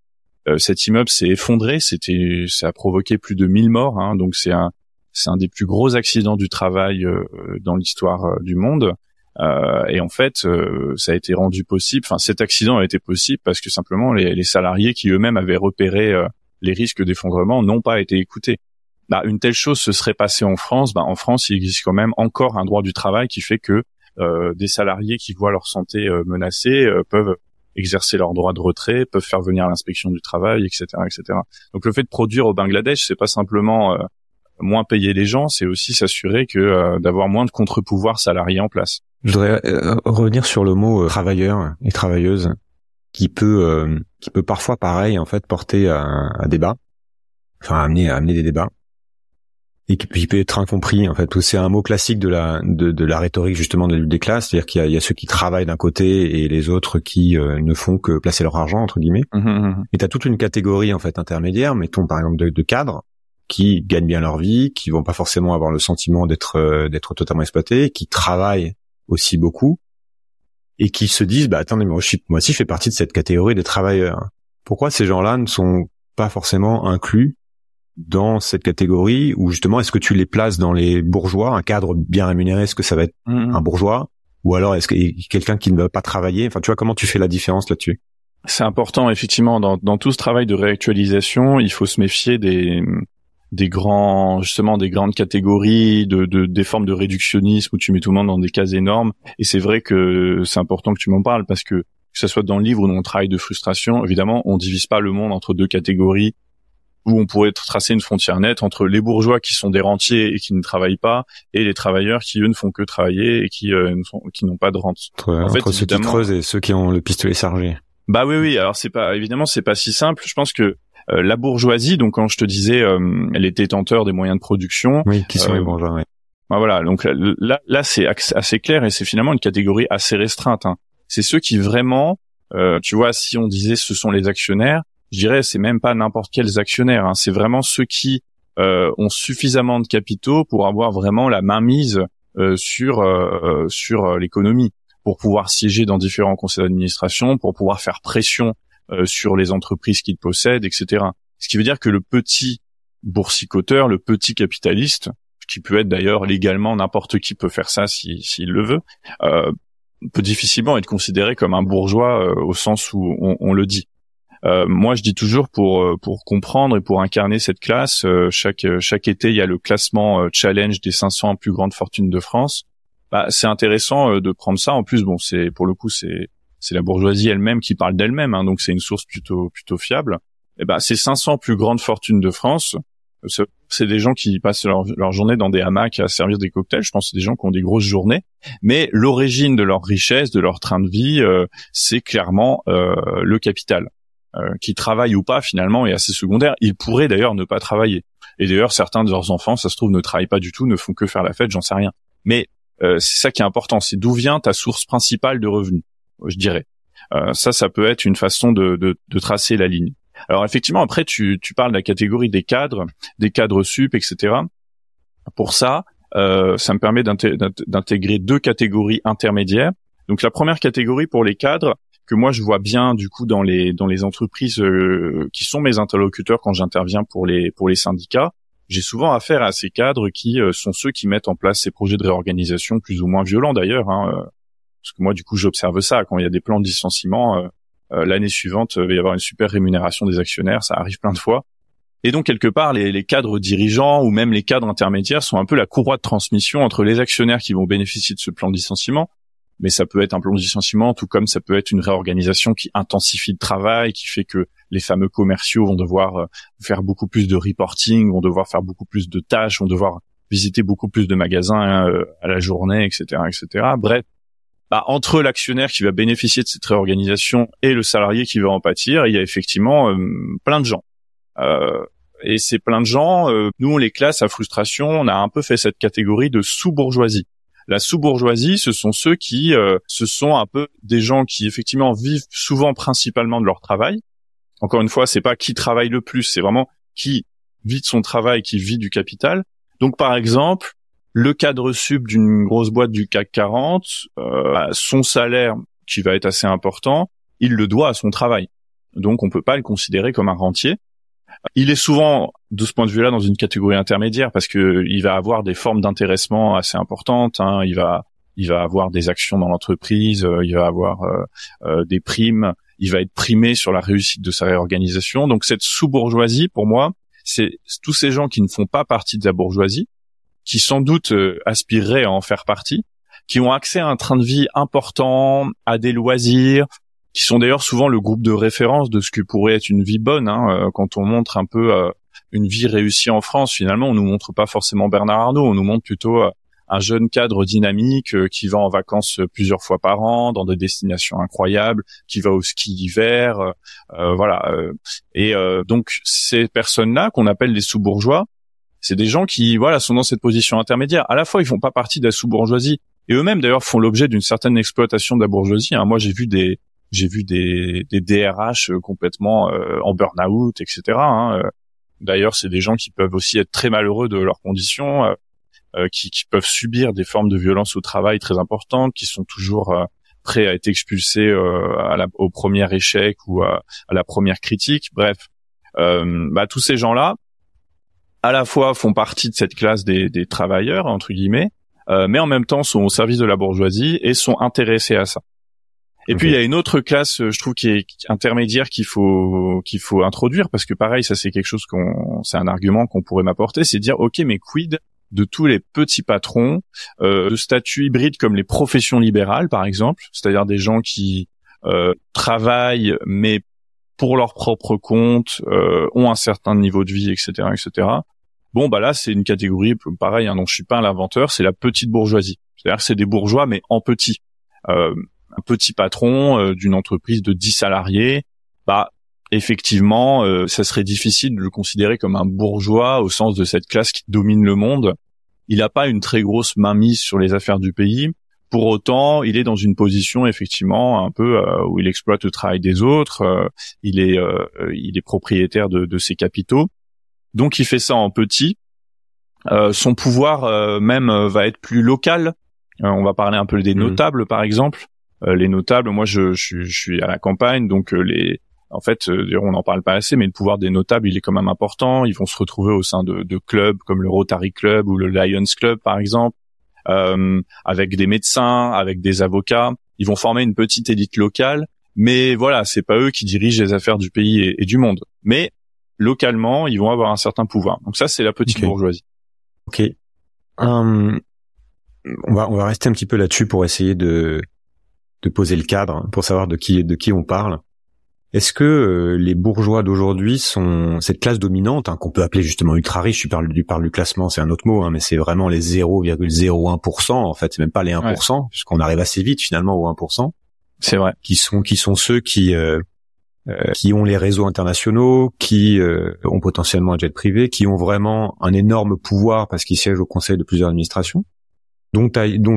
Euh, cet immeuble s'est effondré, c'était ça a provoqué plus de 1000 morts hein, donc c'est un c'est un des plus gros accidents du travail euh, dans l'histoire euh, du monde. Euh, et en fait, ça a été rendu possible. Enfin, cet accident a été possible parce que simplement les, salariés qui eux-mêmes avaient repéré les risques d'effondrement n'ont pas été écoutés. Bah, une telle chose se serait passée en France. Bah, en France, il existe quand même encore un droit du travail qui fait que des salariés qui voient leur santé menacée peuvent exercer leur droit de retrait, peuvent faire venir l'inspection du travail, etc., etc. Donc le fait de produire au Bangladesh, c'est pas simplement euh, moins payer les gens, c'est aussi s'assurer que euh, d'avoir moins de contre-pouvoirs salariés en place. Je voudrais euh, revenir sur le mot euh, travailleur et travailleuse qui peut euh, qui peut parfois pareil en fait porter à, à débat, enfin amener amener des débats et qui, peut être incompris en fait. C'est un mot classique de la de, de la rhétorique justement de la lutte des classes, c'est-à-dire qu'il y a, il y a ceux qui travaillent d'un côté et les autres qui euh, ne font que placer leur argent entre guillemets. Et t'as toute une catégorie en fait intermédiaire, mettons par exemple de, de cadres qui gagnent bien leur vie, qui vont pas forcément avoir le sentiment d'être euh, d'être totalement exploités, qui travaillent aussi beaucoup et qui se disent bah attendez moi aussi moi aussi je fais partie de cette catégorie des travailleurs. Pourquoi ces gens-là ne sont pas forcément inclus dans cette catégorie ou justement est-ce que tu les places dans les bourgeois, un cadre bien rémunéré, est-ce que ça va être un bourgeois? Ou alors est-ce que quelqu'un qui ne va pas travailler? Enfin, tu vois comment tu fais la différence là-dessus? C'est important effectivement. Dans, dans tout ce travail de réactualisation, il faut se méfier des des grands justement des grandes catégories de, de des formes de réductionnisme où tu mets tout le monde dans des cases énormes. Et c'est vrai que c'est important que tu m'en parles parce que que ce soit dans le livre ou dans le travail de frustration évidemment on divise pas le monde entre deux catégories où on pourrait tracer une frontière nette entre les bourgeois qui sont des rentiers et qui ne travaillent pas et les travailleurs qui eux ne font que travailler et qui euh, sont, qui n'ont pas de rente. Entre, En fait, entre ceux qui creusent et ceux qui ont le pistolet chargé. Bah oui oui, alors c'est pas évidemment c'est pas si simple. Je pense que euh, la bourgeoisie, donc quand je te disais, euh, elle est détenteur des moyens de production. Oui, qui sont Euh, les bourgeois, ouais. Bah voilà, donc là, là, là, c'est assez clair et c'est finalement une catégorie assez restreinte. hein. C'est ceux qui vraiment, euh, tu vois, si on disait ce sont les actionnaires, je dirais, c'est même pas n'importe quels actionnaires. Hein. c'est vraiment ceux qui euh, ont suffisamment de capitaux pour avoir vraiment la main mise euh, sur euh, sur l'économie, pour pouvoir siéger dans différents conseils d'administration, pour pouvoir faire pression sur les entreprises qu'ils possèdent, etc. Ce qui veut dire que le petit boursicoteur, le petit capitaliste, qui peut être d'ailleurs légalement n'importe qui peut faire ça s'il si, le veut, euh, peut difficilement être considéré comme un bourgeois au sens où on, on le dit. Euh, moi, je dis toujours pour euh, pour comprendre et pour incarner cette classe, euh, chaque chaque été, il y a le classement challenge des 500 plus grandes fortunes de France. Bah, c'est intéressant de prendre ça. En plus, bon, c'est pour le coup, c'est c'est la bourgeoisie elle-même qui parle d'elle-même, hein, donc c'est une source plutôt plutôt fiable. Et bah, ces 500 plus grandes fortunes de France, c'est des gens qui passent leur, leur, journée dans des hamacs à servir des cocktails. Je pense que c'est des gens qui ont des grosses journées. Mais l'origine de leur richesse, de leur train de vie, c'est clairement euh, le capital. Euh, qui travaillent ou pas finalement est assez secondaire. Ils pourraient d'ailleurs ne pas travailler. Et d'ailleurs, certains de leurs enfants, ça se trouve, ne travaillent pas du tout, ne font que faire la fête, j'en sais rien. Mais euh, c'est ça qui est important, c'est d'où vient ta source principale de revenus, je dirais. Euh, ça, ça peut être une façon de, de, de, tracer la ligne. Alors effectivement, après, tu, tu parles de la catégorie des cadres, des cadres sup, etc. Pour ça, euh, ça me permet d'intégrer deux catégories intermédiaires. Donc la première catégorie pour les cadres, que moi je vois bien du coup dans les dans les entreprises euh, qui sont mes interlocuteurs quand j'interviens pour les pour les syndicats. J'ai souvent affaire à ces cadres qui euh, sont ceux qui mettent en place ces projets de réorganisation plus ou moins violents d'ailleurs. Hein, euh, parce que moi du coup j'observe ça quand il y a des plans de licenciement. L'année suivante, il va y avoir une super rémunération des actionnaires, ça arrive plein de fois. Et donc quelque part, les, les, cadres dirigeants ou même les cadres intermédiaires sont un peu la courroie de transmission entre les actionnaires qui vont bénéficier de ce plan de licenciement mais ça peut être un plan de licenciement, tout comme ça peut être une réorganisation qui intensifie le travail, qui fait que les fameux commerciaux vont devoir euh, faire beaucoup plus de reporting, vont devoir faire beaucoup plus de tâches, vont devoir visiter beaucoup plus de magasins euh, à la journée, etc., etc. Bref, bah, entre l'actionnaire qui va bénéficier de cette réorganisation et le salarié qui va en pâtir, il y a effectivement euh, plein de gens. et ces plein de gens, nous on les classe à frustration, on a un peu fait cette catégorie de sous-bourgeoisie. La sous-bourgeoisie, ce sont ceux qui, euh, ce sont un peu des gens qui effectivement vivent souvent principalement de leur travail. Encore une fois, c'est pas qui travaille le plus, c'est vraiment qui vit de son travail, qui vit du capital. Donc, par exemple, le cadre sub d'une grosse boîte du CAC 40, euh, son salaire qui va être assez important, il le doit à son travail. Donc, on peut pas le considérer comme un rentier. Il est souvent, de ce point de vue-là, dans une catégorie intermédiaire parce que il va avoir des formes d'intéressement assez importantes. Hein. Il va, il va avoir des actions dans l'entreprise, euh, il va avoir euh, euh, des primes, il va être primé sur la réussite de sa réorganisation. Donc cette sous-bourgeoisie, pour moi, c'est tous ces gens qui ne font pas partie de la bourgeoisie, qui sans doute aspireraient à en faire partie, qui ont accès à un train de vie important, à des loisirs, qui sont d'ailleurs souvent le groupe de référence de ce que pourrait être une vie bonne. Hein, euh, quand on montre un peu euh, une vie réussie en France, finalement, on nous montre pas forcément Bernard Arnault, on nous montre plutôt euh, un jeune cadre dynamique qui va en vacances plusieurs fois par an dans des destinations incroyables, qui va au ski d'hiver, voilà. et donc ces personnes-là qu'on appelle les sous-bourgeois, c'est des gens qui voilà sont dans cette position intermédiaire. À la fois, ils font pas partie de la sous-bourgeoisie et eux-mêmes d'ailleurs font l'objet d'une certaine exploitation de la bourgeoisie. Hein. Moi, j'ai vu des j'ai vu des, des DRH euh, complètement euh, en burn-out, etc. Hein. Euh. D'ailleurs, c'est des gens qui peuvent aussi être très malheureux de leurs conditions, qui, qui, peuvent subir des formes de violence au travail très importantes, qui sont toujours prêts à être expulsés à la, au premier échec ou à, la première critique. Bref, bah, tous ces gens-là, à la fois font partie de cette classe des, des travailleurs entre guillemets, mais en même temps sont au service de la bourgeoisie et sont intéressés à ça. Et puis il y a une autre classe, euh, je trouve, qui est intermédiaire qu'il faut qu'il faut introduire parce que pareil, ça c'est quelque chose qu'on, c'est un argument qu'on pourrait m'apporter, c'est dire ok, mais quid de tous les petits patrons euh, de statut hybride comme les professions libérales par exemple, c'est-à-dire des gens qui euh, travaillent mais pour leur propre compte, euh, ont un certain niveau de vie, etc., etc. Bon bah là c'est une catégorie pareil, hein, dont je suis pas l'inventeur, c'est la petite bourgeoisie. C'est-à-dire que c'est des bourgeois mais en petit. Un petit patron euh, d'une entreprise de 10 salariés, bah effectivement, euh, ça serait difficile de le considérer comme un bourgeois au sens de cette classe qui domine le monde. Il n'a pas une très grosse mainmise sur les affaires du pays. pour autant, il est dans une position effectivement un peu euh, où il exploite le travail des autres. euh, il est, euh, il est propriétaire de, de ses capitaux. Donc, il fait ça en petit. Euh, son pouvoir euh, même va être plus local. Euh, on va parler un peu des Mhm. notables, par exemple. Euh, les notables, moi, je, je, suis- je suis à la campagne, donc euh, les, en fait, euh, on n'en parle pas assez, mais le pouvoir des notables, il est quand même important. Ils vont se retrouver au sein de, de clubs comme le Rotary Club ou le Lions Club, par exemple, euh, avec des médecins, avec des avocats. Ils vont former une petite élite locale, mais voilà, c'est pas eux qui dirigent les affaires du pays et, et du monde. Mais localement, ils vont avoir un certain pouvoir. Donc ça, c'est la petite bourgeoisie. Ok. Hum, on va on va rester un petit peu là-dessus pour essayer de de poser le cadre pour savoir de qui de qui on parle. Est-ce que euh, les bourgeois d'aujourd'hui sont cette classe dominante hein, qu'on peut appeler justement ultra riche du parle du classement, c'est un autre mot, hein, mais c'est vraiment les 0,01% en fait, c'est même pas les 1%, puisqu'on arrive assez vite finalement au 1%, C'est vrai. qui sont qui sont ceux qui euh, euh, qui ont les réseaux internationaux, qui euh, ont potentiellement un jet privé, qui ont vraiment un énorme pouvoir parce qu'ils siègent au conseil de plusieurs administrations. Dont,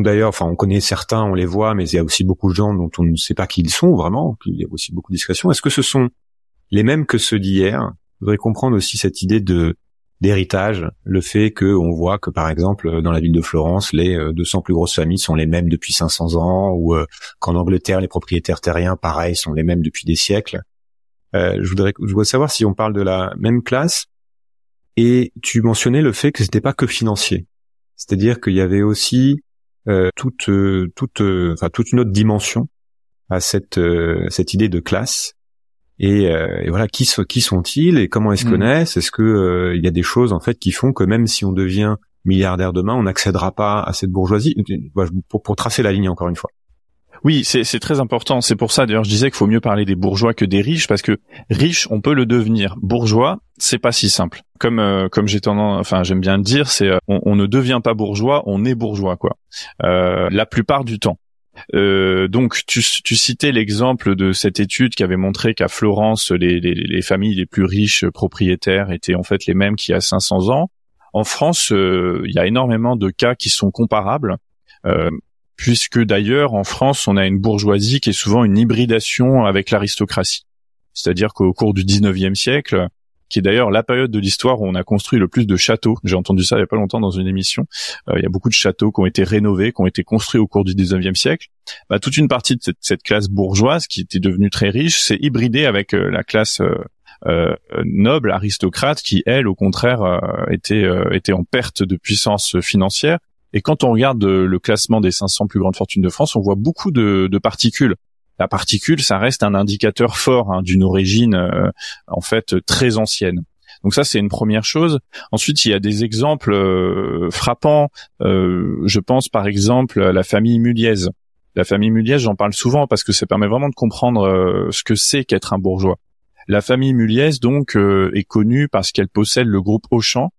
d'ailleurs, enfin, on connaît certains, on les voit, mais il y a aussi beaucoup de gens dont on ne sait pas qui ils sont vraiment. Il y a aussi beaucoup de discrétion. Est-ce que ce sont les mêmes que ceux d'hier? Je voudrais comprendre aussi cette idée de d'héritage, le fait que on voit que par exemple dans la ville de Florence, les euh, 200 plus grosses familles sont les mêmes depuis 500 ans, ou euh, qu'en Angleterre, les propriétaires terriens, pareil, sont les mêmes depuis des siècles. Euh, je voudrais, je voudrais savoir si on parle de la même classe. Et tu mentionnais le fait que c'était pas que financier, c'est-à-dire qu'il y avait aussi euh, toute, euh, toute, euh, enfin toute une autre dimension à cette euh, cette idée de classe. Et, euh, et voilà, qui, so- qui sont-ils et comment ils se Mhm. connaissent? Est-ce que euh, il y a des choses en fait qui font que même si on devient milliardaire demain, on n'accédera pas à cette bourgeoisie? Pour, pour tracer la ligne encore une fois. Oui, c'est très important. C'est pour ça d'ailleurs je disais qu'il faut mieux parler des bourgeois que des riches parce que riche on peut le devenir. Bourgeois, c'est pas si simple. Comme euh, comme j'ai tendance, enfin j'aime bien le dire, c'est euh, on, ne devient pas bourgeois, on est bourgeois quoi. Euh, la plupart du temps. Euh, donc tu, tu citais l'exemple de cette étude qui avait montré qu'à Florence les familles les plus riches propriétaires étaient en fait les mêmes qu'il y a 500 ans. En France, euh, il y a énormément de cas qui sont comparables. Euh, puisque d'ailleurs en France on a une bourgeoisie qui est souvent une hybridation avec l'aristocratie. C'est-à-dire qu'au cours du 19e siècle, qui est d'ailleurs la période de l'histoire où on a construit le plus de châteaux, j'ai entendu ça il y a pas longtemps dans une émission, euh, il y a beaucoup de châteaux qui ont été rénovés, qui ont été construits au cours du 19e siècle, bah, toute une partie de cette, classe bourgeoise qui était devenue très riche s'est hybridée avec euh, la classe euh, noble, aristocrate, qui elle, au contraire, était en perte de puissance financière et quand on regarde euh, le classement des 500 plus grandes fortunes de France, on voit beaucoup de, de particules. La particule, ça reste un indicateur fort hein, d'une origine euh, en fait très ancienne. Donc ça, c'est une première chose. Ensuite, il y a des exemples euh, frappants. Euh, je pense par exemple à la famille Muliez. La famille Muliez, j'en parle souvent parce que ça permet vraiment de comprendre euh, ce que c'est qu'être un bourgeois. La famille Muliez, donc, euh, est connue parce qu'elle possède le groupe Auchan,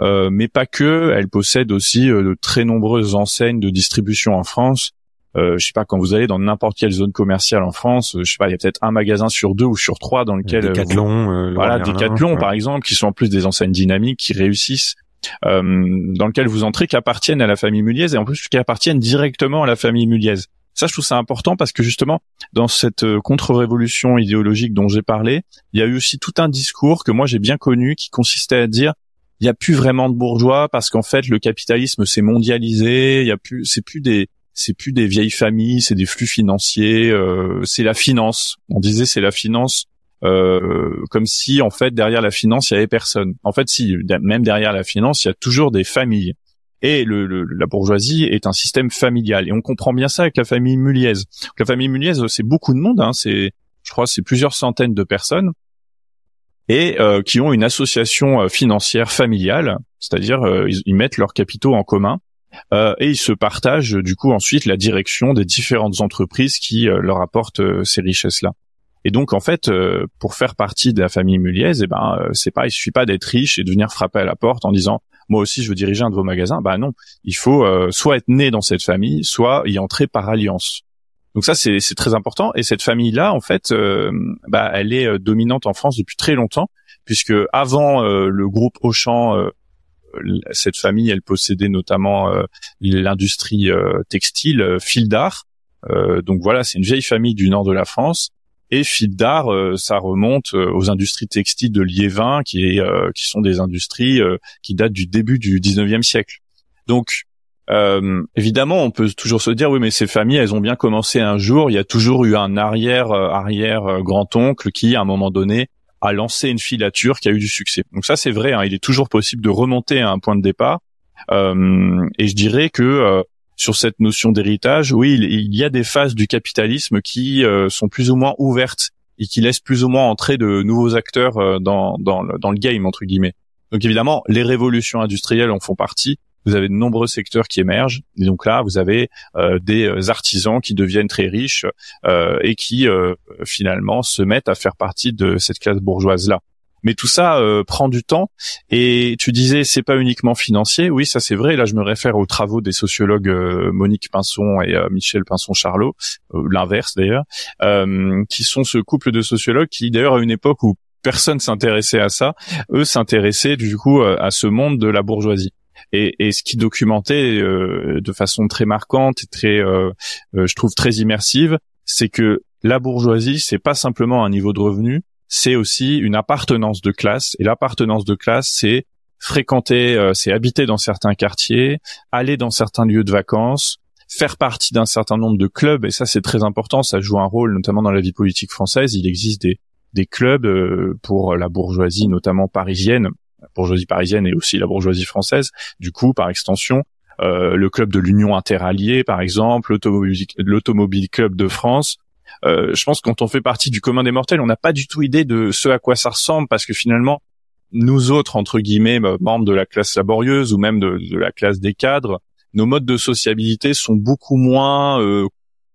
mais pas que. Elle possède aussi euh, de très nombreuses enseignes de distribution en France. Euh, je sais pas quand vous allez dans n'importe quelle zone commerciale en France, euh, je sais pas, il y a peut-être un magasin sur deux ou sur trois dans lequel euh, Decathlon, euh, voilà, Decathlon ouais. par exemple, qui sont en plus des enseignes dynamiques, qui réussissent, euh, dans lequel vous entrez, qui appartiennent à la famille Muliez et en plus qui appartiennent directement à la famille Muliez. Ça, je trouve ça important parce que justement, dans cette euh, contre-révolution idéologique dont j'ai parlé, il y a eu aussi tout un discours que moi j'ai bien connu qui consistait à dire il y a plus vraiment de bourgeois parce qu'en fait le capitalisme s'est mondialisé, il y a plus, c'est plus des c'est plus des vieilles familles, c'est des flux financiers, euh, c'est la finance. On disait c'est la finance euh, comme si en fait derrière la finance il y avait personne. En fait, si même derrière la finance il y a toujours des familles. Et le, le- la bourgeoisie est un système familial. Et on comprend bien ça avec la famille Muliez. La famille Muliez, c'est beaucoup de monde. Hein, c'est, je crois, c'est plusieurs centaines de personnes et euh, qui ont une association euh, financière familiale, c'est-à-dire euh, ils, mettent leurs capitaux en commun euh, et ils se partagent du coup ensuite la direction des différentes entreprises qui euh, leur apportent ces richesses-là. Et donc en fait, pour faire partie de la famille Muliez, eh ben c'est pas, il suffit pas d'être riche et de venir frapper à la porte en disant moi aussi je veux diriger un de vos magasins. Bah non, il faut soit être né dans cette famille, soit y entrer par alliance. Donc ça c'est très important et cette famille là en fait, euh, bah elle est euh, dominante en France depuis très longtemps puisque avant euh, le groupe Auchan cette famille, elle possédait notamment l'industrie textile, fil d'art. donc voilà, c'est une vieille famille du nord de la France. Et fil d'art, ça remonte aux industries textiles de Liévin, qui, qui sont des industries qui datent du début du 19e siècle. Donc euh, évidemment, on peut toujours se dire oui, mais ces familles, elles ont bien commencé un jour. Il y a toujours eu un arrière euh, euh, qui, à un moment donné, a lancé une filature qui a eu du succès. Donc ça, c'est vrai. Hein, il est toujours possible de remonter à un point de départ. Euh, et je dirais que sur cette notion d'héritage, oui, il, y a des phases du capitalisme qui sont plus ou moins ouvertes et qui laissent plus ou moins entrer de nouveaux acteurs dans, dans, dans le game entre guillemets. Donc évidemment, les révolutions industrielles en font partie vous avez de nombreux secteurs qui émergent. Et donc là, vous avez euh, des euh, artisans qui deviennent très riches euh, et qui finalement se mettent à faire partie de cette classe bourgeoise là. Mais tout ça prend du temps. Et tu disais, c'est pas uniquement financier. Oui, ça c'est vrai. Là, je me réfère aux travaux des sociologues Monique Pinson et Michel Pinson-Charlot, l'inverse d'ailleurs, qui sont ce couple de sociologues qui, d'ailleurs, à une époque où personne s'intéressait à ça, eux s'intéressaient du coup à ce monde de la bourgeoisie. Et, et ce qui documentait euh, de façon très marquante et très, euh, euh, je trouve très immersive, c'est que la bourgeoisie, c'est pas simplement un niveau de revenu, c'est aussi une appartenance de classe. Et l'appartenance de classe, c'est fréquenter, c'est habiter dans certains quartiers, aller dans certains lieux de vacances, faire partie d'un certain nombre de clubs. Et ça, c'est très important. Ça joue un rôle, notamment dans la vie politique française. Il existe des, des clubs pour la bourgeoisie, notamment parisienne, la bourgeoisie parisienne et aussi la bourgeoisie française. Du coup, par extension, euh, le club de l'Union interalliée, par exemple, l'Automobile Club de France. Euh, je pense que quand on fait partie du commun des mortels, on n'a pas du tout idée de ce à quoi ça ressemble, parce que finalement, nous autres, entre guillemets, membres de la classe laborieuse ou même de, la classe des cadres, nos modes de sociabilité sont beaucoup moins euh,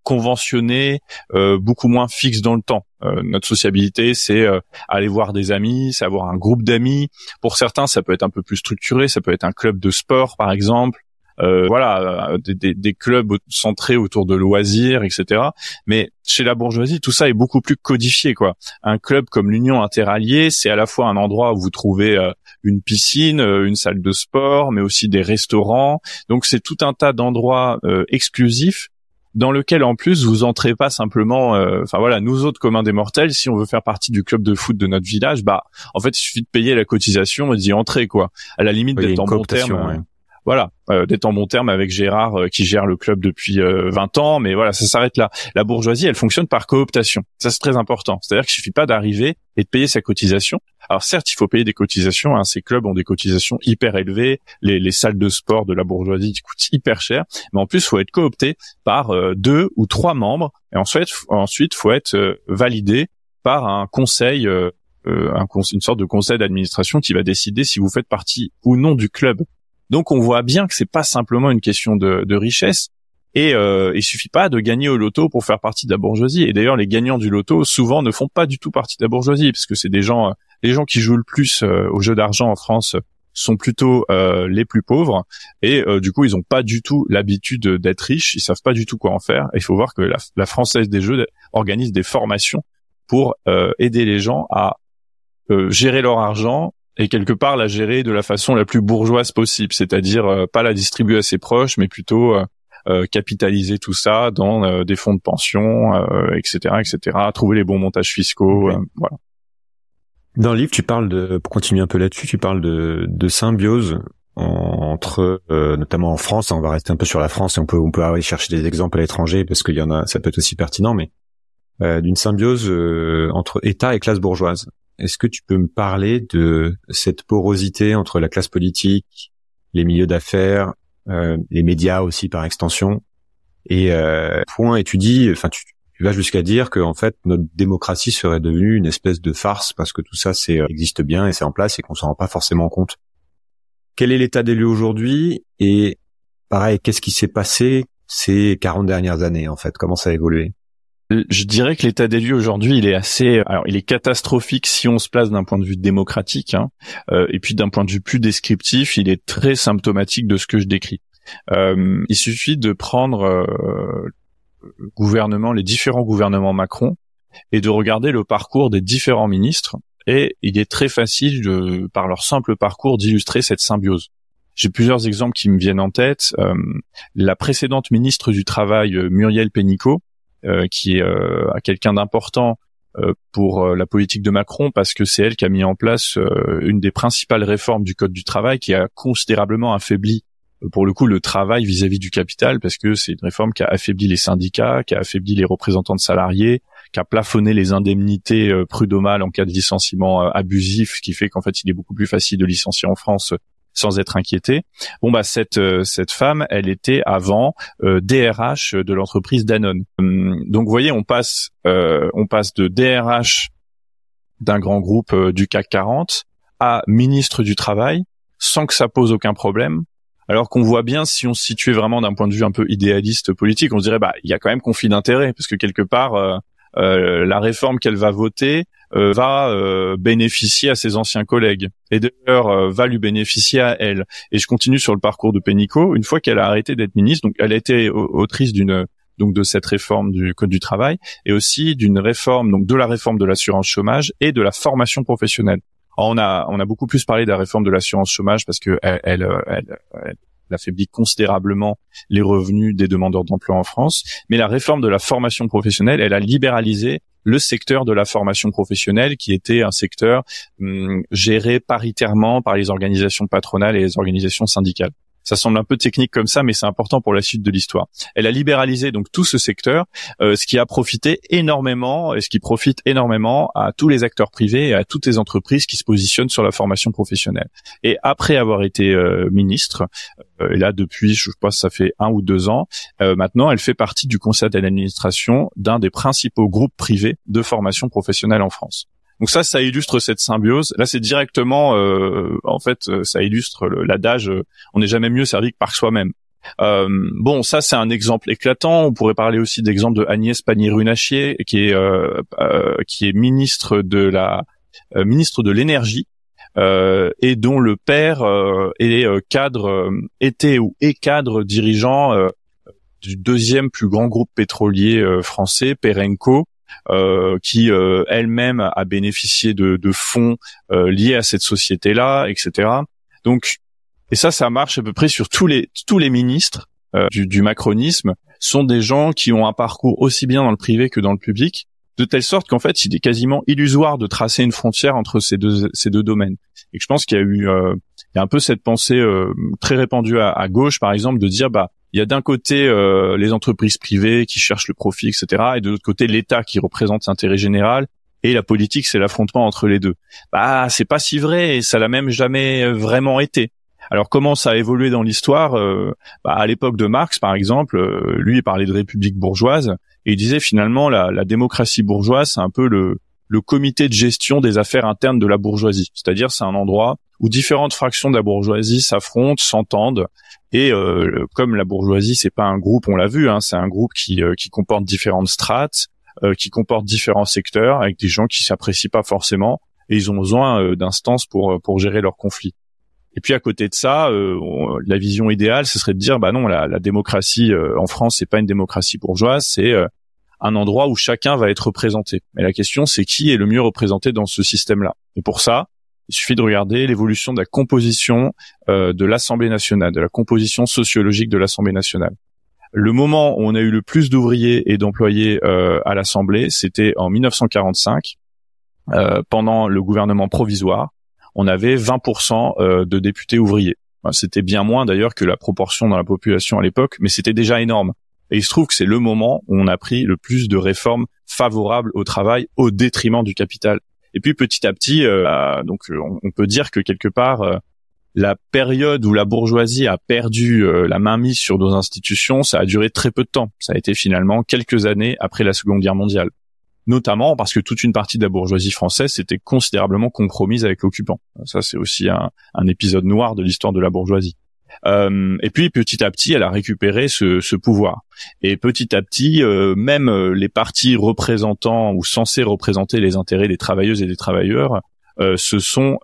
conventionné, euh, beaucoup moins fixe dans le temps. Euh, notre sociabilité, c'est euh, aller voir des amis, c'est avoir un groupe d'amis. Pour certains, ça peut être un peu plus structuré, ça peut être un club de sport, par exemple. voilà, des, des, clubs centrés autour de loisirs, etc. Mais chez la bourgeoisie, tout ça est beaucoup plus codifié, quoi. Un club comme l'Union interalliée, c'est à la fois un endroit où vous trouvez une piscine, une salle de sport, mais aussi des restaurants. Donc c'est tout un tas d'endroits exclusifs dans lequel en plus vous entrez pas simplement, euh, enfin voilà, nous autres communs des mortels, si on veut faire partie du club de foot de notre village, bah en fait il suffit de payer la cotisation et d'y entrer quoi. À la limite d'être en bon terme voilà, euh, d'être en bon terme avec Gérard euh, qui gère le club depuis 20 euh, ans, mais voilà, ça s'arrête là. La bourgeoisie, elle fonctionne par cooptation. Ça c'est très important. C'est-à-dire qu'il suffit pas d'arriver et de payer sa cotisation. Alors certes, il faut payer des cotisations. Hein, ces clubs ont des cotisations hyper élevées. Les, les, salles de sport de la bourgeoisie coûtent hyper cher. Mais en plus, faut être coopté par deux ou trois membres. Et ensuite, ensuite, faut être validé par un conseil. un, une sorte de conseil d'administration qui va décider si vous faites partie ou non du club. Donc on voit bien que c'est pas simplement une question de, richesse. Et euh, il suffit pas de gagner au loto pour faire partie de la bourgeoisie. Et d'ailleurs, les gagnants du loto souvent ne font pas du tout partie de la bourgeoisie, parce que c'est des gens, euh, les gens qui jouent le plus euh, au jeu d'argent en France sont plutôt euh, les plus pauvres. Et euh, du coup, ils ont pas du tout l'habitude d'être riches. Ils savent pas du tout quoi en faire. Il faut voir que la, la française des jeux organise des formations pour aider les gens à gérer leur argent et quelque part la gérer de la façon la plus bourgeoise possible, c'est-à-dire euh, pas la distribuer à ses proches, mais plutôt euh, euh, capitaliser tout ça dans des fonds de pension, etc., etc. Trouver les bons montages fiscaux, voilà. Dans le livre, tu parles de, pour continuer un peu là-dessus, tu parles de, de symbiose entre, notamment en France. On va rester un peu sur la France et on peut on peut aller chercher des exemples à l'étranger parce qu'il y en a, ça peut être aussi pertinent, mais d'une symbiose entre État et classe bourgeoise. Est-ce que tu peux me parler de cette porosité entre la classe politique, les milieux d'affaires, euh, les médias aussi par extension Et euh, point, et tu dis, enfin tu, vas jusqu'à dire que en fait notre démocratie serait devenue une espèce de farce parce que tout ça c'est euh, existe bien et c'est en place et qu'on s'en rend pas forcément compte. Quel est l'état des lieux aujourd'hui Et pareil, qu'est-ce qui s'est passé ces 40 dernières années en fait? Comment ça a évolué? Je dirais que l'état des lieux aujourd'hui, il est assez, alors il est catastrophique si on se place d'un point de vue démocratique, hein, euh, et puis d'un point de vue plus descriptif, il est très symptomatique de ce que je décris. Euh, il suffit de prendre euh, gouvernement, les différents gouvernements Macron, et de regarder le parcours des différents ministres, et il est très facile de, par leur simple parcours, d'illustrer cette symbiose. j'ai plusieurs exemples qui me viennent en tête. la précédente ministre du Travail, Muriel Pénicaud, qui est quelqu'un d'important pour la politique de Macron parce que c'est elle qui a mis en place une des principales réformes du code du travail qui a considérablement affaibli pour le coup le travail vis-à-vis du capital parce que c'est une réforme qui a affaibli les syndicats, qui a affaibli les représentants de salariés, qui a plafonné les indemnités euh, prud'homales en cas de licenciement euh, abusif, ce qui fait qu'en fait il est beaucoup plus facile de licencier en France euh, sans être inquiété. Bon bah cette cette femme, elle était avant DRH de l'entreprise Danone. Hum, donc vous voyez, on passe on passe de DRH d'un grand groupe du CAC 40 à ministre du travail sans que ça pose aucun problème alors qu'on voit bien si on se situait vraiment d'un point de vue un peu idéaliste politique, on se dirait bah il y a quand même conflit d'intérêt parce que quelque part euh, euh, la réforme qu'elle va voter euh, va bénéficier à ses anciens collègues et d'ailleurs va lui bénéficier à elle. Et je continue sur le parcours de Pénicaud. Une fois qu'elle a arrêté d'être ministre, donc elle a été autrice d'une donc de cette réforme du code du travail et aussi d'une réforme donc de la réforme de l'assurance chômage et de la formation professionnelle on a on a beaucoup plus parlé de la réforme de l'assurance chômage parce que elle, elle, elle, affaiblit considérablement les revenus des demandeurs d'emploi en France. Mais la réforme de la formation professionnelle, elle a libéralisé le secteur de la formation professionnelle qui était un secteur hum, géré paritairement par les organisations patronales et les organisations syndicales. Ça semble un peu technique comme ça, mais c'est important pour la suite de l'histoire. Elle a libéralisé donc tout ce secteur, euh, ce qui a profité énormément et ce qui profite énormément à tous les acteurs privés et à toutes les entreprises qui se positionnent sur la formation professionnelle. Et après avoir été euh, ministre, euh, et là depuis, je pense, ça fait un ou deux ans, maintenant, elle fait partie du conseil d'administration d'un des principaux groupes privés de formation professionnelle en France. Donc ça, ça illustre cette symbiose. Là, c'est directement, euh, en fait, euh, ça illustre l'adage euh, "on n'est jamais mieux servi que par soi-même". Euh, bon, ça c'est un exemple éclatant. On pourrait parler aussi d'exemple de Agnès Pannier-Runacher, qui est euh, qui est ministre de la ministre de l'énergie et dont le père est cadre était ou est cadre dirigeant du deuxième plus grand groupe pétrolier français, Perenco, euh, qui euh, elle-même a bénéficié de, de fonds euh, liés à cette société-là, etc. Donc, et ça, ça marche à peu près sur tous les tous les ministres du, du macronisme sont des gens qui ont un parcours aussi bien dans le privé que dans le public, de telle sorte qu'en fait, il est quasiment illusoire de tracer une frontière entre ces deux ces deux domaines. Et je pense qu'il y a eu il y a un peu cette pensée très répandue à, à, gauche, par exemple, de dire bah il y a d'un côté euh, les entreprises privées qui cherchent le profit, etc., et de l'autre côté l'État qui représente l'intérêt général. Et la politique, c'est l'affrontement entre les deux. Bah, c'est pas si vrai, ça l'a même jamais euh, vraiment été. Alors comment ça a évolué dans l'histoire euh, bah, À l'époque de Marx, par exemple, lui il parlait de république bourgeoise et il disait finalement la, la démocratie bourgeoise, c'est un peu le, le comité de gestion des affaires internes de la bourgeoisie. C'est-à-dire c'est un endroit où différentes fractions de la bourgeoisie s'affrontent, s'entendent et euh, comme la bourgeoisie, c'est pas un groupe, on l'a vu, hein, c'est un groupe qui, euh, qui comporte différentes strates, euh, qui comporte différents secteurs, avec des gens qui s'apprécient pas forcément, et ils ont besoin d'instances pour pour gérer leurs conflits. Et puis à côté de ça, la vision idéale, ce serait de dire, bah non, la, la démocratie en France, c'est pas une démocratie bourgeoise, c'est un endroit où chacun va être représenté. Mais la question, c'est qui est le mieux représenté dans ce système-là? Et pour ça, il suffit de regarder l'évolution de la composition euh, de l'Assemblée nationale, de la composition sociologique de l'Assemblée nationale. Le moment où on a eu le plus d'ouvriers et d'employés euh, à l'Assemblée, c'était en 1945, euh, pendant le gouvernement provisoire. On avait 20% de députés ouvriers. C'était bien moins d'ailleurs que la proportion dans la population à l'époque, mais c'était déjà énorme. Et il se trouve que c'est le moment où on a pris le plus de réformes favorables au travail au détriment du capital. Et puis petit à petit, euh, donc on, peut dire que quelque part, euh, la période où la bourgeoisie a perdu euh, la mainmise sur nos institutions, ça a duré très peu de temps. Ça a été finalement quelques années après la Seconde Guerre mondiale. Notamment parce que toute une partie de la bourgeoisie française s'était considérablement compromise avec l'occupant. Ça, c'est aussi un épisode noir de l'histoire de la bourgeoisie. Euh, et puis petit à petit, elle a récupéré ce, ce pouvoir. Et petit à petit, euh, même euh, les partis représentants ou censés représenter les intérêts des travailleuses et des travailleurs euh, se sont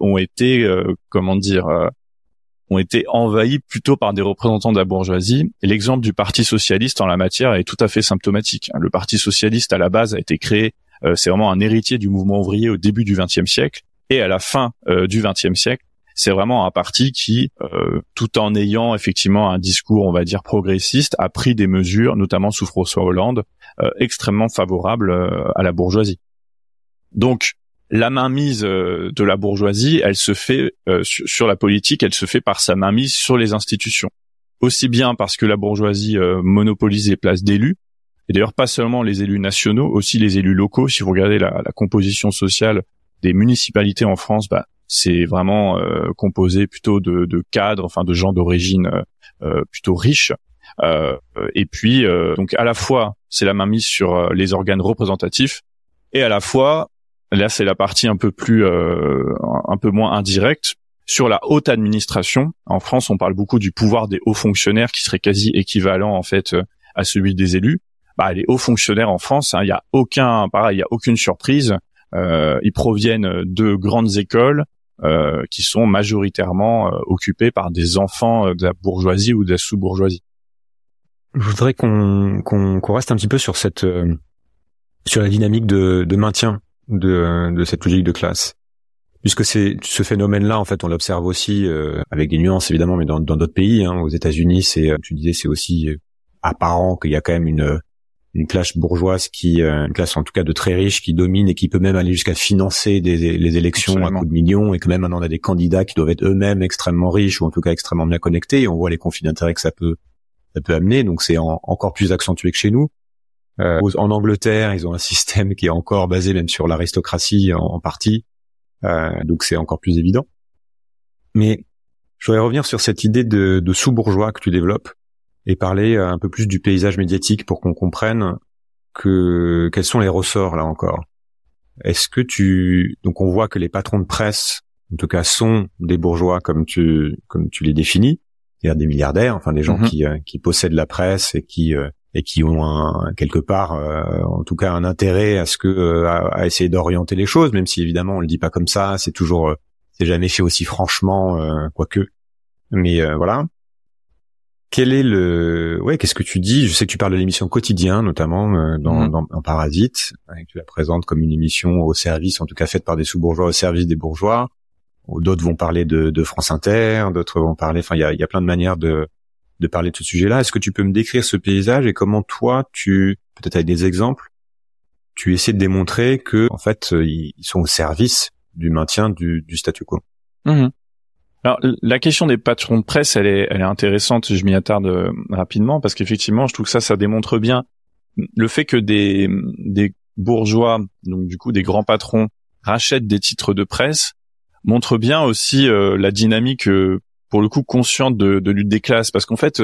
ont été comment dire ont été envahis plutôt par des représentants de la bourgeoisie. L'exemple du Parti socialiste en la matière est tout à fait symptomatique. Le Parti socialiste à la base a été créé, c'est vraiment un héritier du mouvement ouvrier au début du XXe siècle et à la fin du XXe siècle c'est vraiment un parti qui, euh, tout en ayant effectivement un discours, on va dire progressiste, a pris des mesures, notamment sous François Hollande, euh, extrêmement favorables euh, à la bourgeoisie. Donc la mainmise de la bourgeoisie, elle se fait sur, la politique, elle se fait par sa mainmise sur les institutions. Aussi bien parce que la bourgeoisie monopolise les places d'élus, et d'ailleurs pas seulement les élus nationaux, aussi les élus locaux. Si vous regardez la, la composition sociale des municipalités en France, bah, c'est vraiment euh, composé plutôt de, cadres, enfin de gens d'origine euh, euh plutôt riches. Euh, et puis donc à la fois c'est la mainmise sur les organes représentatifs et à la fois là c'est la partie un peu plus un peu moins indirecte sur la haute administration. En France, on parle beaucoup du pouvoir des hauts fonctionnaires qui serait quasi équivalent en fait à celui des élus. Bah, les hauts fonctionnaires en France, hein, il y a aucun, pareil, il y a aucune surprise. Euh, ils proviennent de grandes écoles euh, qui sont majoritairement euh, occupées par des enfants de la bourgeoisie ou de la sous-bourgeoisie. Je voudrais qu'on reste un petit peu sur cette sur la dynamique de, de maintien de, de cette logique de classe puisque c'est ce phénomène-là, en fait, on l'observe aussi avec des nuances évidemment, mais dans d'autres pays. Hein, aux États-Unis, c'est, tu disais, c'est aussi apparent qu'il y a quand même une une classe bourgeoise qui, euh, une classe en tout cas de très riches qui domine et qui peut même aller jusqu'à financer des, les élections à coups de millions et que même maintenant on a des candidats qui doivent être eux-mêmes extrêmement riches ou en tout cas extrêmement bien connectés et on voit les conflits d'intérêts que ça peut ça peut amener. Donc c'est encore plus accentué que chez nous. Euh, en Angleterre, ils ont un système qui est encore basé même sur l'aristocratie en, partie, euh, donc c'est encore plus évident. Mais je voudrais revenir sur cette idée de, de sous-bourgeois que tu développes et parler un peu plus du paysage médiatique pour qu'on comprenne que quels sont les ressorts là encore. Est-ce que tu donc on voit que les patrons de presse en tout cas sont des bourgeois comme tu comme tu les définis, c'est-à-dire des milliardaires, enfin des gens mhm. qui euh, qui possèdent la presse et qui euh, et qui ont un, quelque part euh, en tout cas un intérêt à ce que à, essayer d'orienter les choses même si évidemment on le dit pas comme ça, c'est toujours c'est jamais fait aussi franchement quoique mais voilà quel est le ouais qu'est-ce que tu dis? Je sais que tu parles de l'émission quotidien notamment euh, dans, mhm. dans, Parasite et que tu la présentes comme une émission au service en tout cas faite par des sous-bourgeois au service des bourgeois d'autres vont parler de, de France Inter d'autres vont parler enfin il y a, y a plein de manières de de parler de ce sujet-là est-ce que tu peux me décrire ce paysage et comment toi tu peut-être avec des exemples tu essaies de démontrer que en fait ils sont au service du maintien du, du statu quo? Mhm. Alors la question des patrons de presse, elle est, intéressante. Je m'y attarde euh, rapidement parce qu'effectivement, je trouve que ça, ça démontre bien le fait que des, bourgeois, donc du coup des grands patrons, rachètent des titres de presse, montre bien aussi euh, la dynamique, euh, pour le coup, consciente de, de lutte des classes. Parce qu'en fait,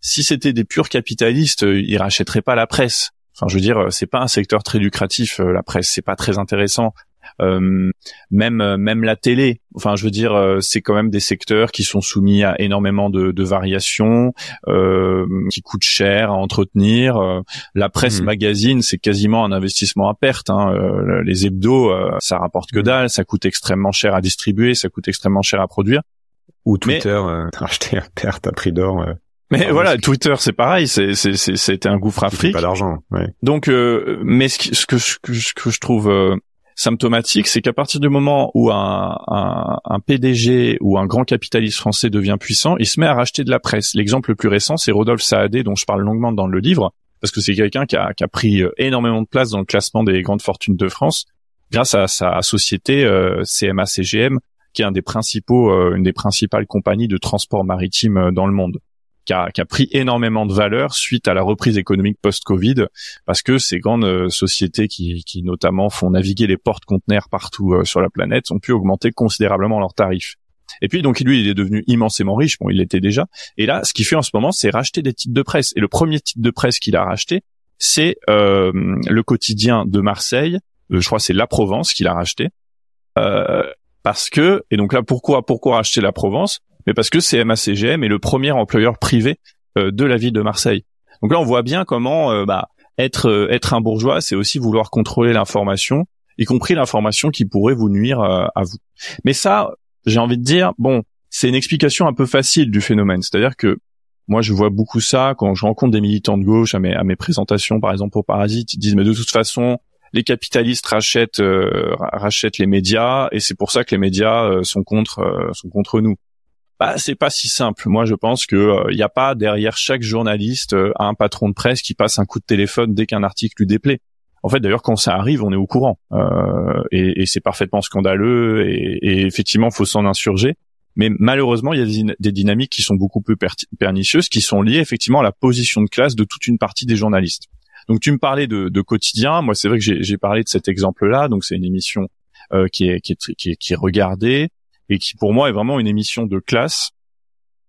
si c'était des purs capitalistes, ils rachèteraient pas la presse. Enfin, je veux dire, c'est pas un secteur très lucratif, la presse, c'est pas très intéressant. Euh, même euh, même la télé. Enfin, je veux dire, euh, c'est quand même des secteurs qui sont soumis à énormément de, de variations, qui coûtent cher à entretenir. la presse mmh. magazine, c'est quasiment un investissement à perte. Hein. les hebdos, ça rapporte que mmh. dalle, ça coûte extrêmement cher à distribuer, ça coûte extrêmement cher à produire. Ou Twitter, acheter à perte à prix d'or. Mais voilà, Twitter c'est pareil, c'est c'est c'était un gouffre afrique. Pas d'argent. Ouais. Donc, mais ce, ce, que, ce, que, ce que je trouve symptomatique, c'est qu'à partir du moment où un, PDG ou un grand capitaliste français devient puissant, il se met à racheter de la presse. L'exemple le plus récent, c'est Rodolphe Saadé, dont je parle longuement dans le livre, parce que c'est quelqu'un qui a, pris euh, énormément de place dans le classement des grandes fortunes de France, grâce à sa société euh, CMA-CGM, qui est principaux, euh, une des principales compagnies de transport maritime euh, dans le monde qui a, pris énormément de valeur suite à la reprise économique post-Covid, parce que ces grandes euh, sociétés qui, qui notamment font naviguer les portes-conteneurs partout euh, sur la planète ont pu augmenter considérablement leurs tarifs. Et puis donc lui, il est devenu immensément riche, bon, il l'était déjà. Et là, ce qu'il fait en ce moment, c'est racheter des titres de presse. Et le premier titre de presse qu'il a racheté, c'est euh, le quotidien de Marseille. je crois c'est La Provence qu'il a racheté. parce que et donc là pourquoi pourquoi racheter La Provence? Mais parce que CMA-CGM est le premier employeur privé euh, de la ville de Marseille. Donc là, on voit bien comment euh, bah, être euh, être un bourgeois, c'est aussi vouloir contrôler l'information, y compris l'information qui pourrait vous nuire à vous. Mais ça, j'ai envie de dire, bon, c'est une explication un peu facile du phénomène. C'est-à-dire que moi, je vois beaucoup ça quand je rencontre des militants de gauche à mes, à mes présentations, par exemple pour Parasite, ils disent mais de toute façon, les capitalistes rachètent rachètent les médias et c'est pour ça que les médias sont contre sont contre nous. Bah, c'est pas si simple. Moi, je pense que il n'y a pas derrière chaque journaliste un patron de presse qui passe un coup de téléphone dès qu'un article lui déplaît. En fait, d'ailleurs, quand ça arrive, on est au courant euh, et, c'est parfaitement scandaleux et, et effectivement, faut s'en insurger. Mais malheureusement, il y a des, dynamiques qui sont beaucoup plus pernicieuses, qui sont liées effectivement à la position de classe de toute une partie des journalistes. Donc, tu me parlais de, quotidien. Moi, c'est vrai que j'ai parlé de cet exemple-là. Donc, c'est une émission euh, qui, est, qui, qui est regardée et qui, pour moi, est vraiment une émission de classe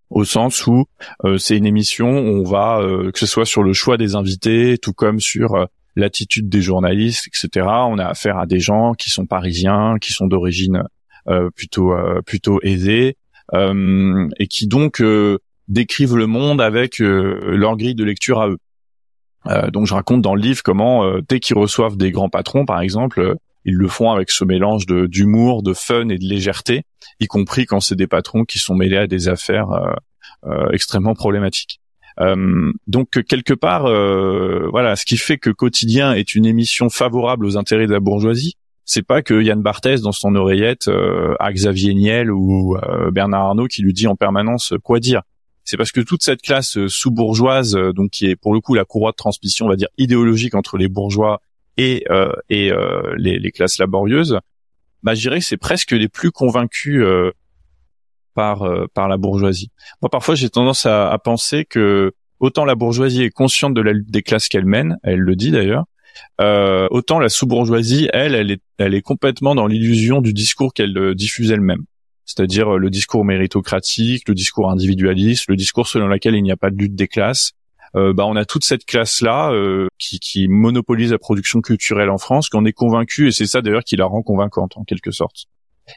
au sens où euh, c'est une émission où on va, euh, que ce soit sur le choix des invités, tout comme sur euh, l'attitude des journalistes, etc. On a affaire à des gens qui sont parisiens, qui sont d'origine euh, plutôt euh, plutôt aisée et qui donc décrivent le monde avec leur grille de lecture à eux. donc je raconte dans le livre comment dès qu'ils reçoivent des grands patrons, par exemple, ils le font avec ce mélange d'humour, de fun et de légèreté, y compris quand c'est des patrons qui sont mêlés à des affaires extrêmement problématiques. Euh, donc quelque part, euh, voilà, ce qui fait que Quotidien est une émission favorable aux intérêts de la bourgeoisie, c'est pas que Yann Barthès dans son oreillette euh, à Xavier Niel ou Bernard Arnault qui lui dit en permanence quoi dire. C'est parce que toute cette classe sous-bourgeoise, donc qui est pour le coup la courroie de transmission, on va dire idéologique entre les bourgeois et et les, les, classes laborieuses, bah je dirais que c'est presque les plus convaincus par euh, par la bourgeoisie. Moi, parfois, j'ai tendance à, penser que autant la bourgeoisie est consciente de la lutte des classes qu'elle mène, elle le dit d'ailleurs, euh, autant la sous-bourgeoisie, elle, elle est, elle est complètement dans l'illusion du discours qu'elle euh, diffuse elle-même. C'est-à-dire le discours méritocratique, le discours individualiste, le discours selon lequel il n'y a pas de lutte des classes. Bah, on a toute cette classe-là qui, qui monopolise la production culturelle en France, qu'on est convaincu, et c'est ça d'ailleurs qui la rend convaincante en quelque sorte.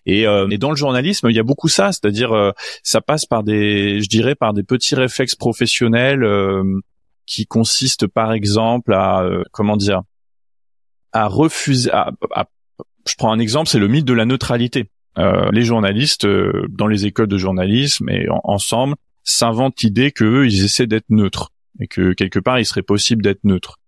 Et, euh, et, dans le journalisme, il y a beaucoup ça, c'est-à-dire euh, ça passe par des, je dirais, par des petits réflexes professionnels euh, qui consistent, par exemple, à comment dire, à refuser. À, je prends un exemple, c'est le mythe de la neutralité. les journalistes dans les écoles de journalisme et ensemble s'inventent l'idée qu'eux, ils essaient d'être neutres et que quelque part il serait possible d'être neutre.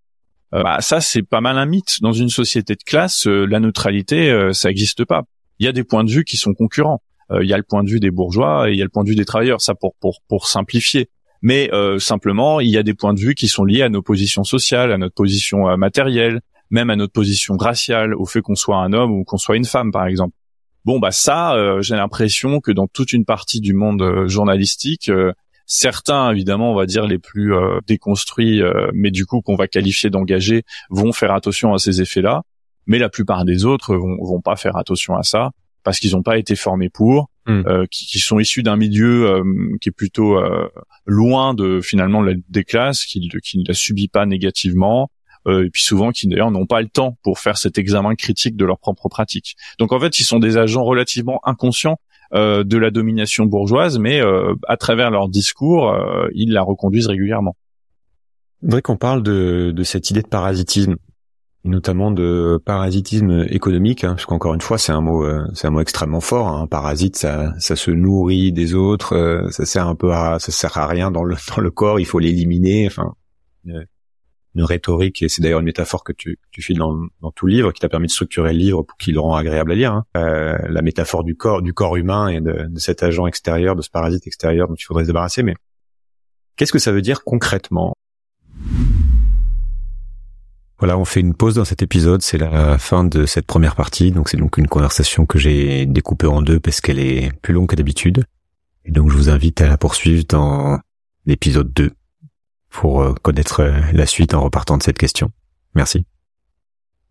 bah, ça c'est pas mal un mythe dans une société de classe. la neutralité, ça n'existe pas il y a des points de vue qui sont concurrents. Euh, il y a le point de vue des bourgeois et il y a le point de vue des travailleurs. Ça pour pour pour simplifier. Mais euh, simplement, il y a des points de vue qui sont liés à nos positions sociales, à notre position euh, matérielle, même à notre position raciale, au fait qu'on soit un homme ou qu'on soit une femme, par exemple. Bon, bah ça, j'ai l'impression que dans toute une partie du monde journalistique, certains, évidemment, on va dire les plus déconstruits, mais du coup qu'on va qualifier d'engagés, vont faire attention à ces effets-là mais la plupart des autres vont, vont pas faire attention à ça parce qu'ils n'ont pas été formés pour, hmm. euh, qui, qui, sont issus d'un milieu euh, qui est plutôt euh, loin de finalement la, des classes, qui, qui ne la subit pas négativement, euh, et puis souvent qui d'ailleurs n'ont pas le temps pour faire cet examen critique de leur propre pratique. Donc en fait, ils sont des agents relativement inconscients euh, de la domination bourgeoise, mais à travers leur discours, ils la reconduisent régulièrement. Je voudrais qu'on parle de, de cette idée de parasitisme notamment de parasitisme économique, hein, parce qu'encore une fois, c'est un mot, euh, c'est un mot extrêmement fort. Un hein. parasite, ça, ça se nourrit des autres, euh, ça sert un peu à, ça sert à rien dans le dans le corps. Il faut l'éliminer. Enfin, une, rhétorique, et c'est d'ailleurs une métaphore que tu, tu files dans, tout livre, qui t'a permis de structurer le livre pour qu'il le rend agréable à lire. Hein. Euh, la métaphore du corps, du corps humain et de, de cet agent extérieur, de ce parasite extérieur dont il faudrait se débarrasser. Mais qu'est-ce que ça veut dire concrètement? Voilà, on fait une pause dans cet épisode. C'est la fin de cette première partie. Donc c'est donc une conversation que j'ai découpée en deux parce qu'elle est plus longue que d'habitude. Et donc je vous invite à la poursuivre dans l'épisode 2 pour euh, connaître euh, la suite en repartant de cette question. Merci.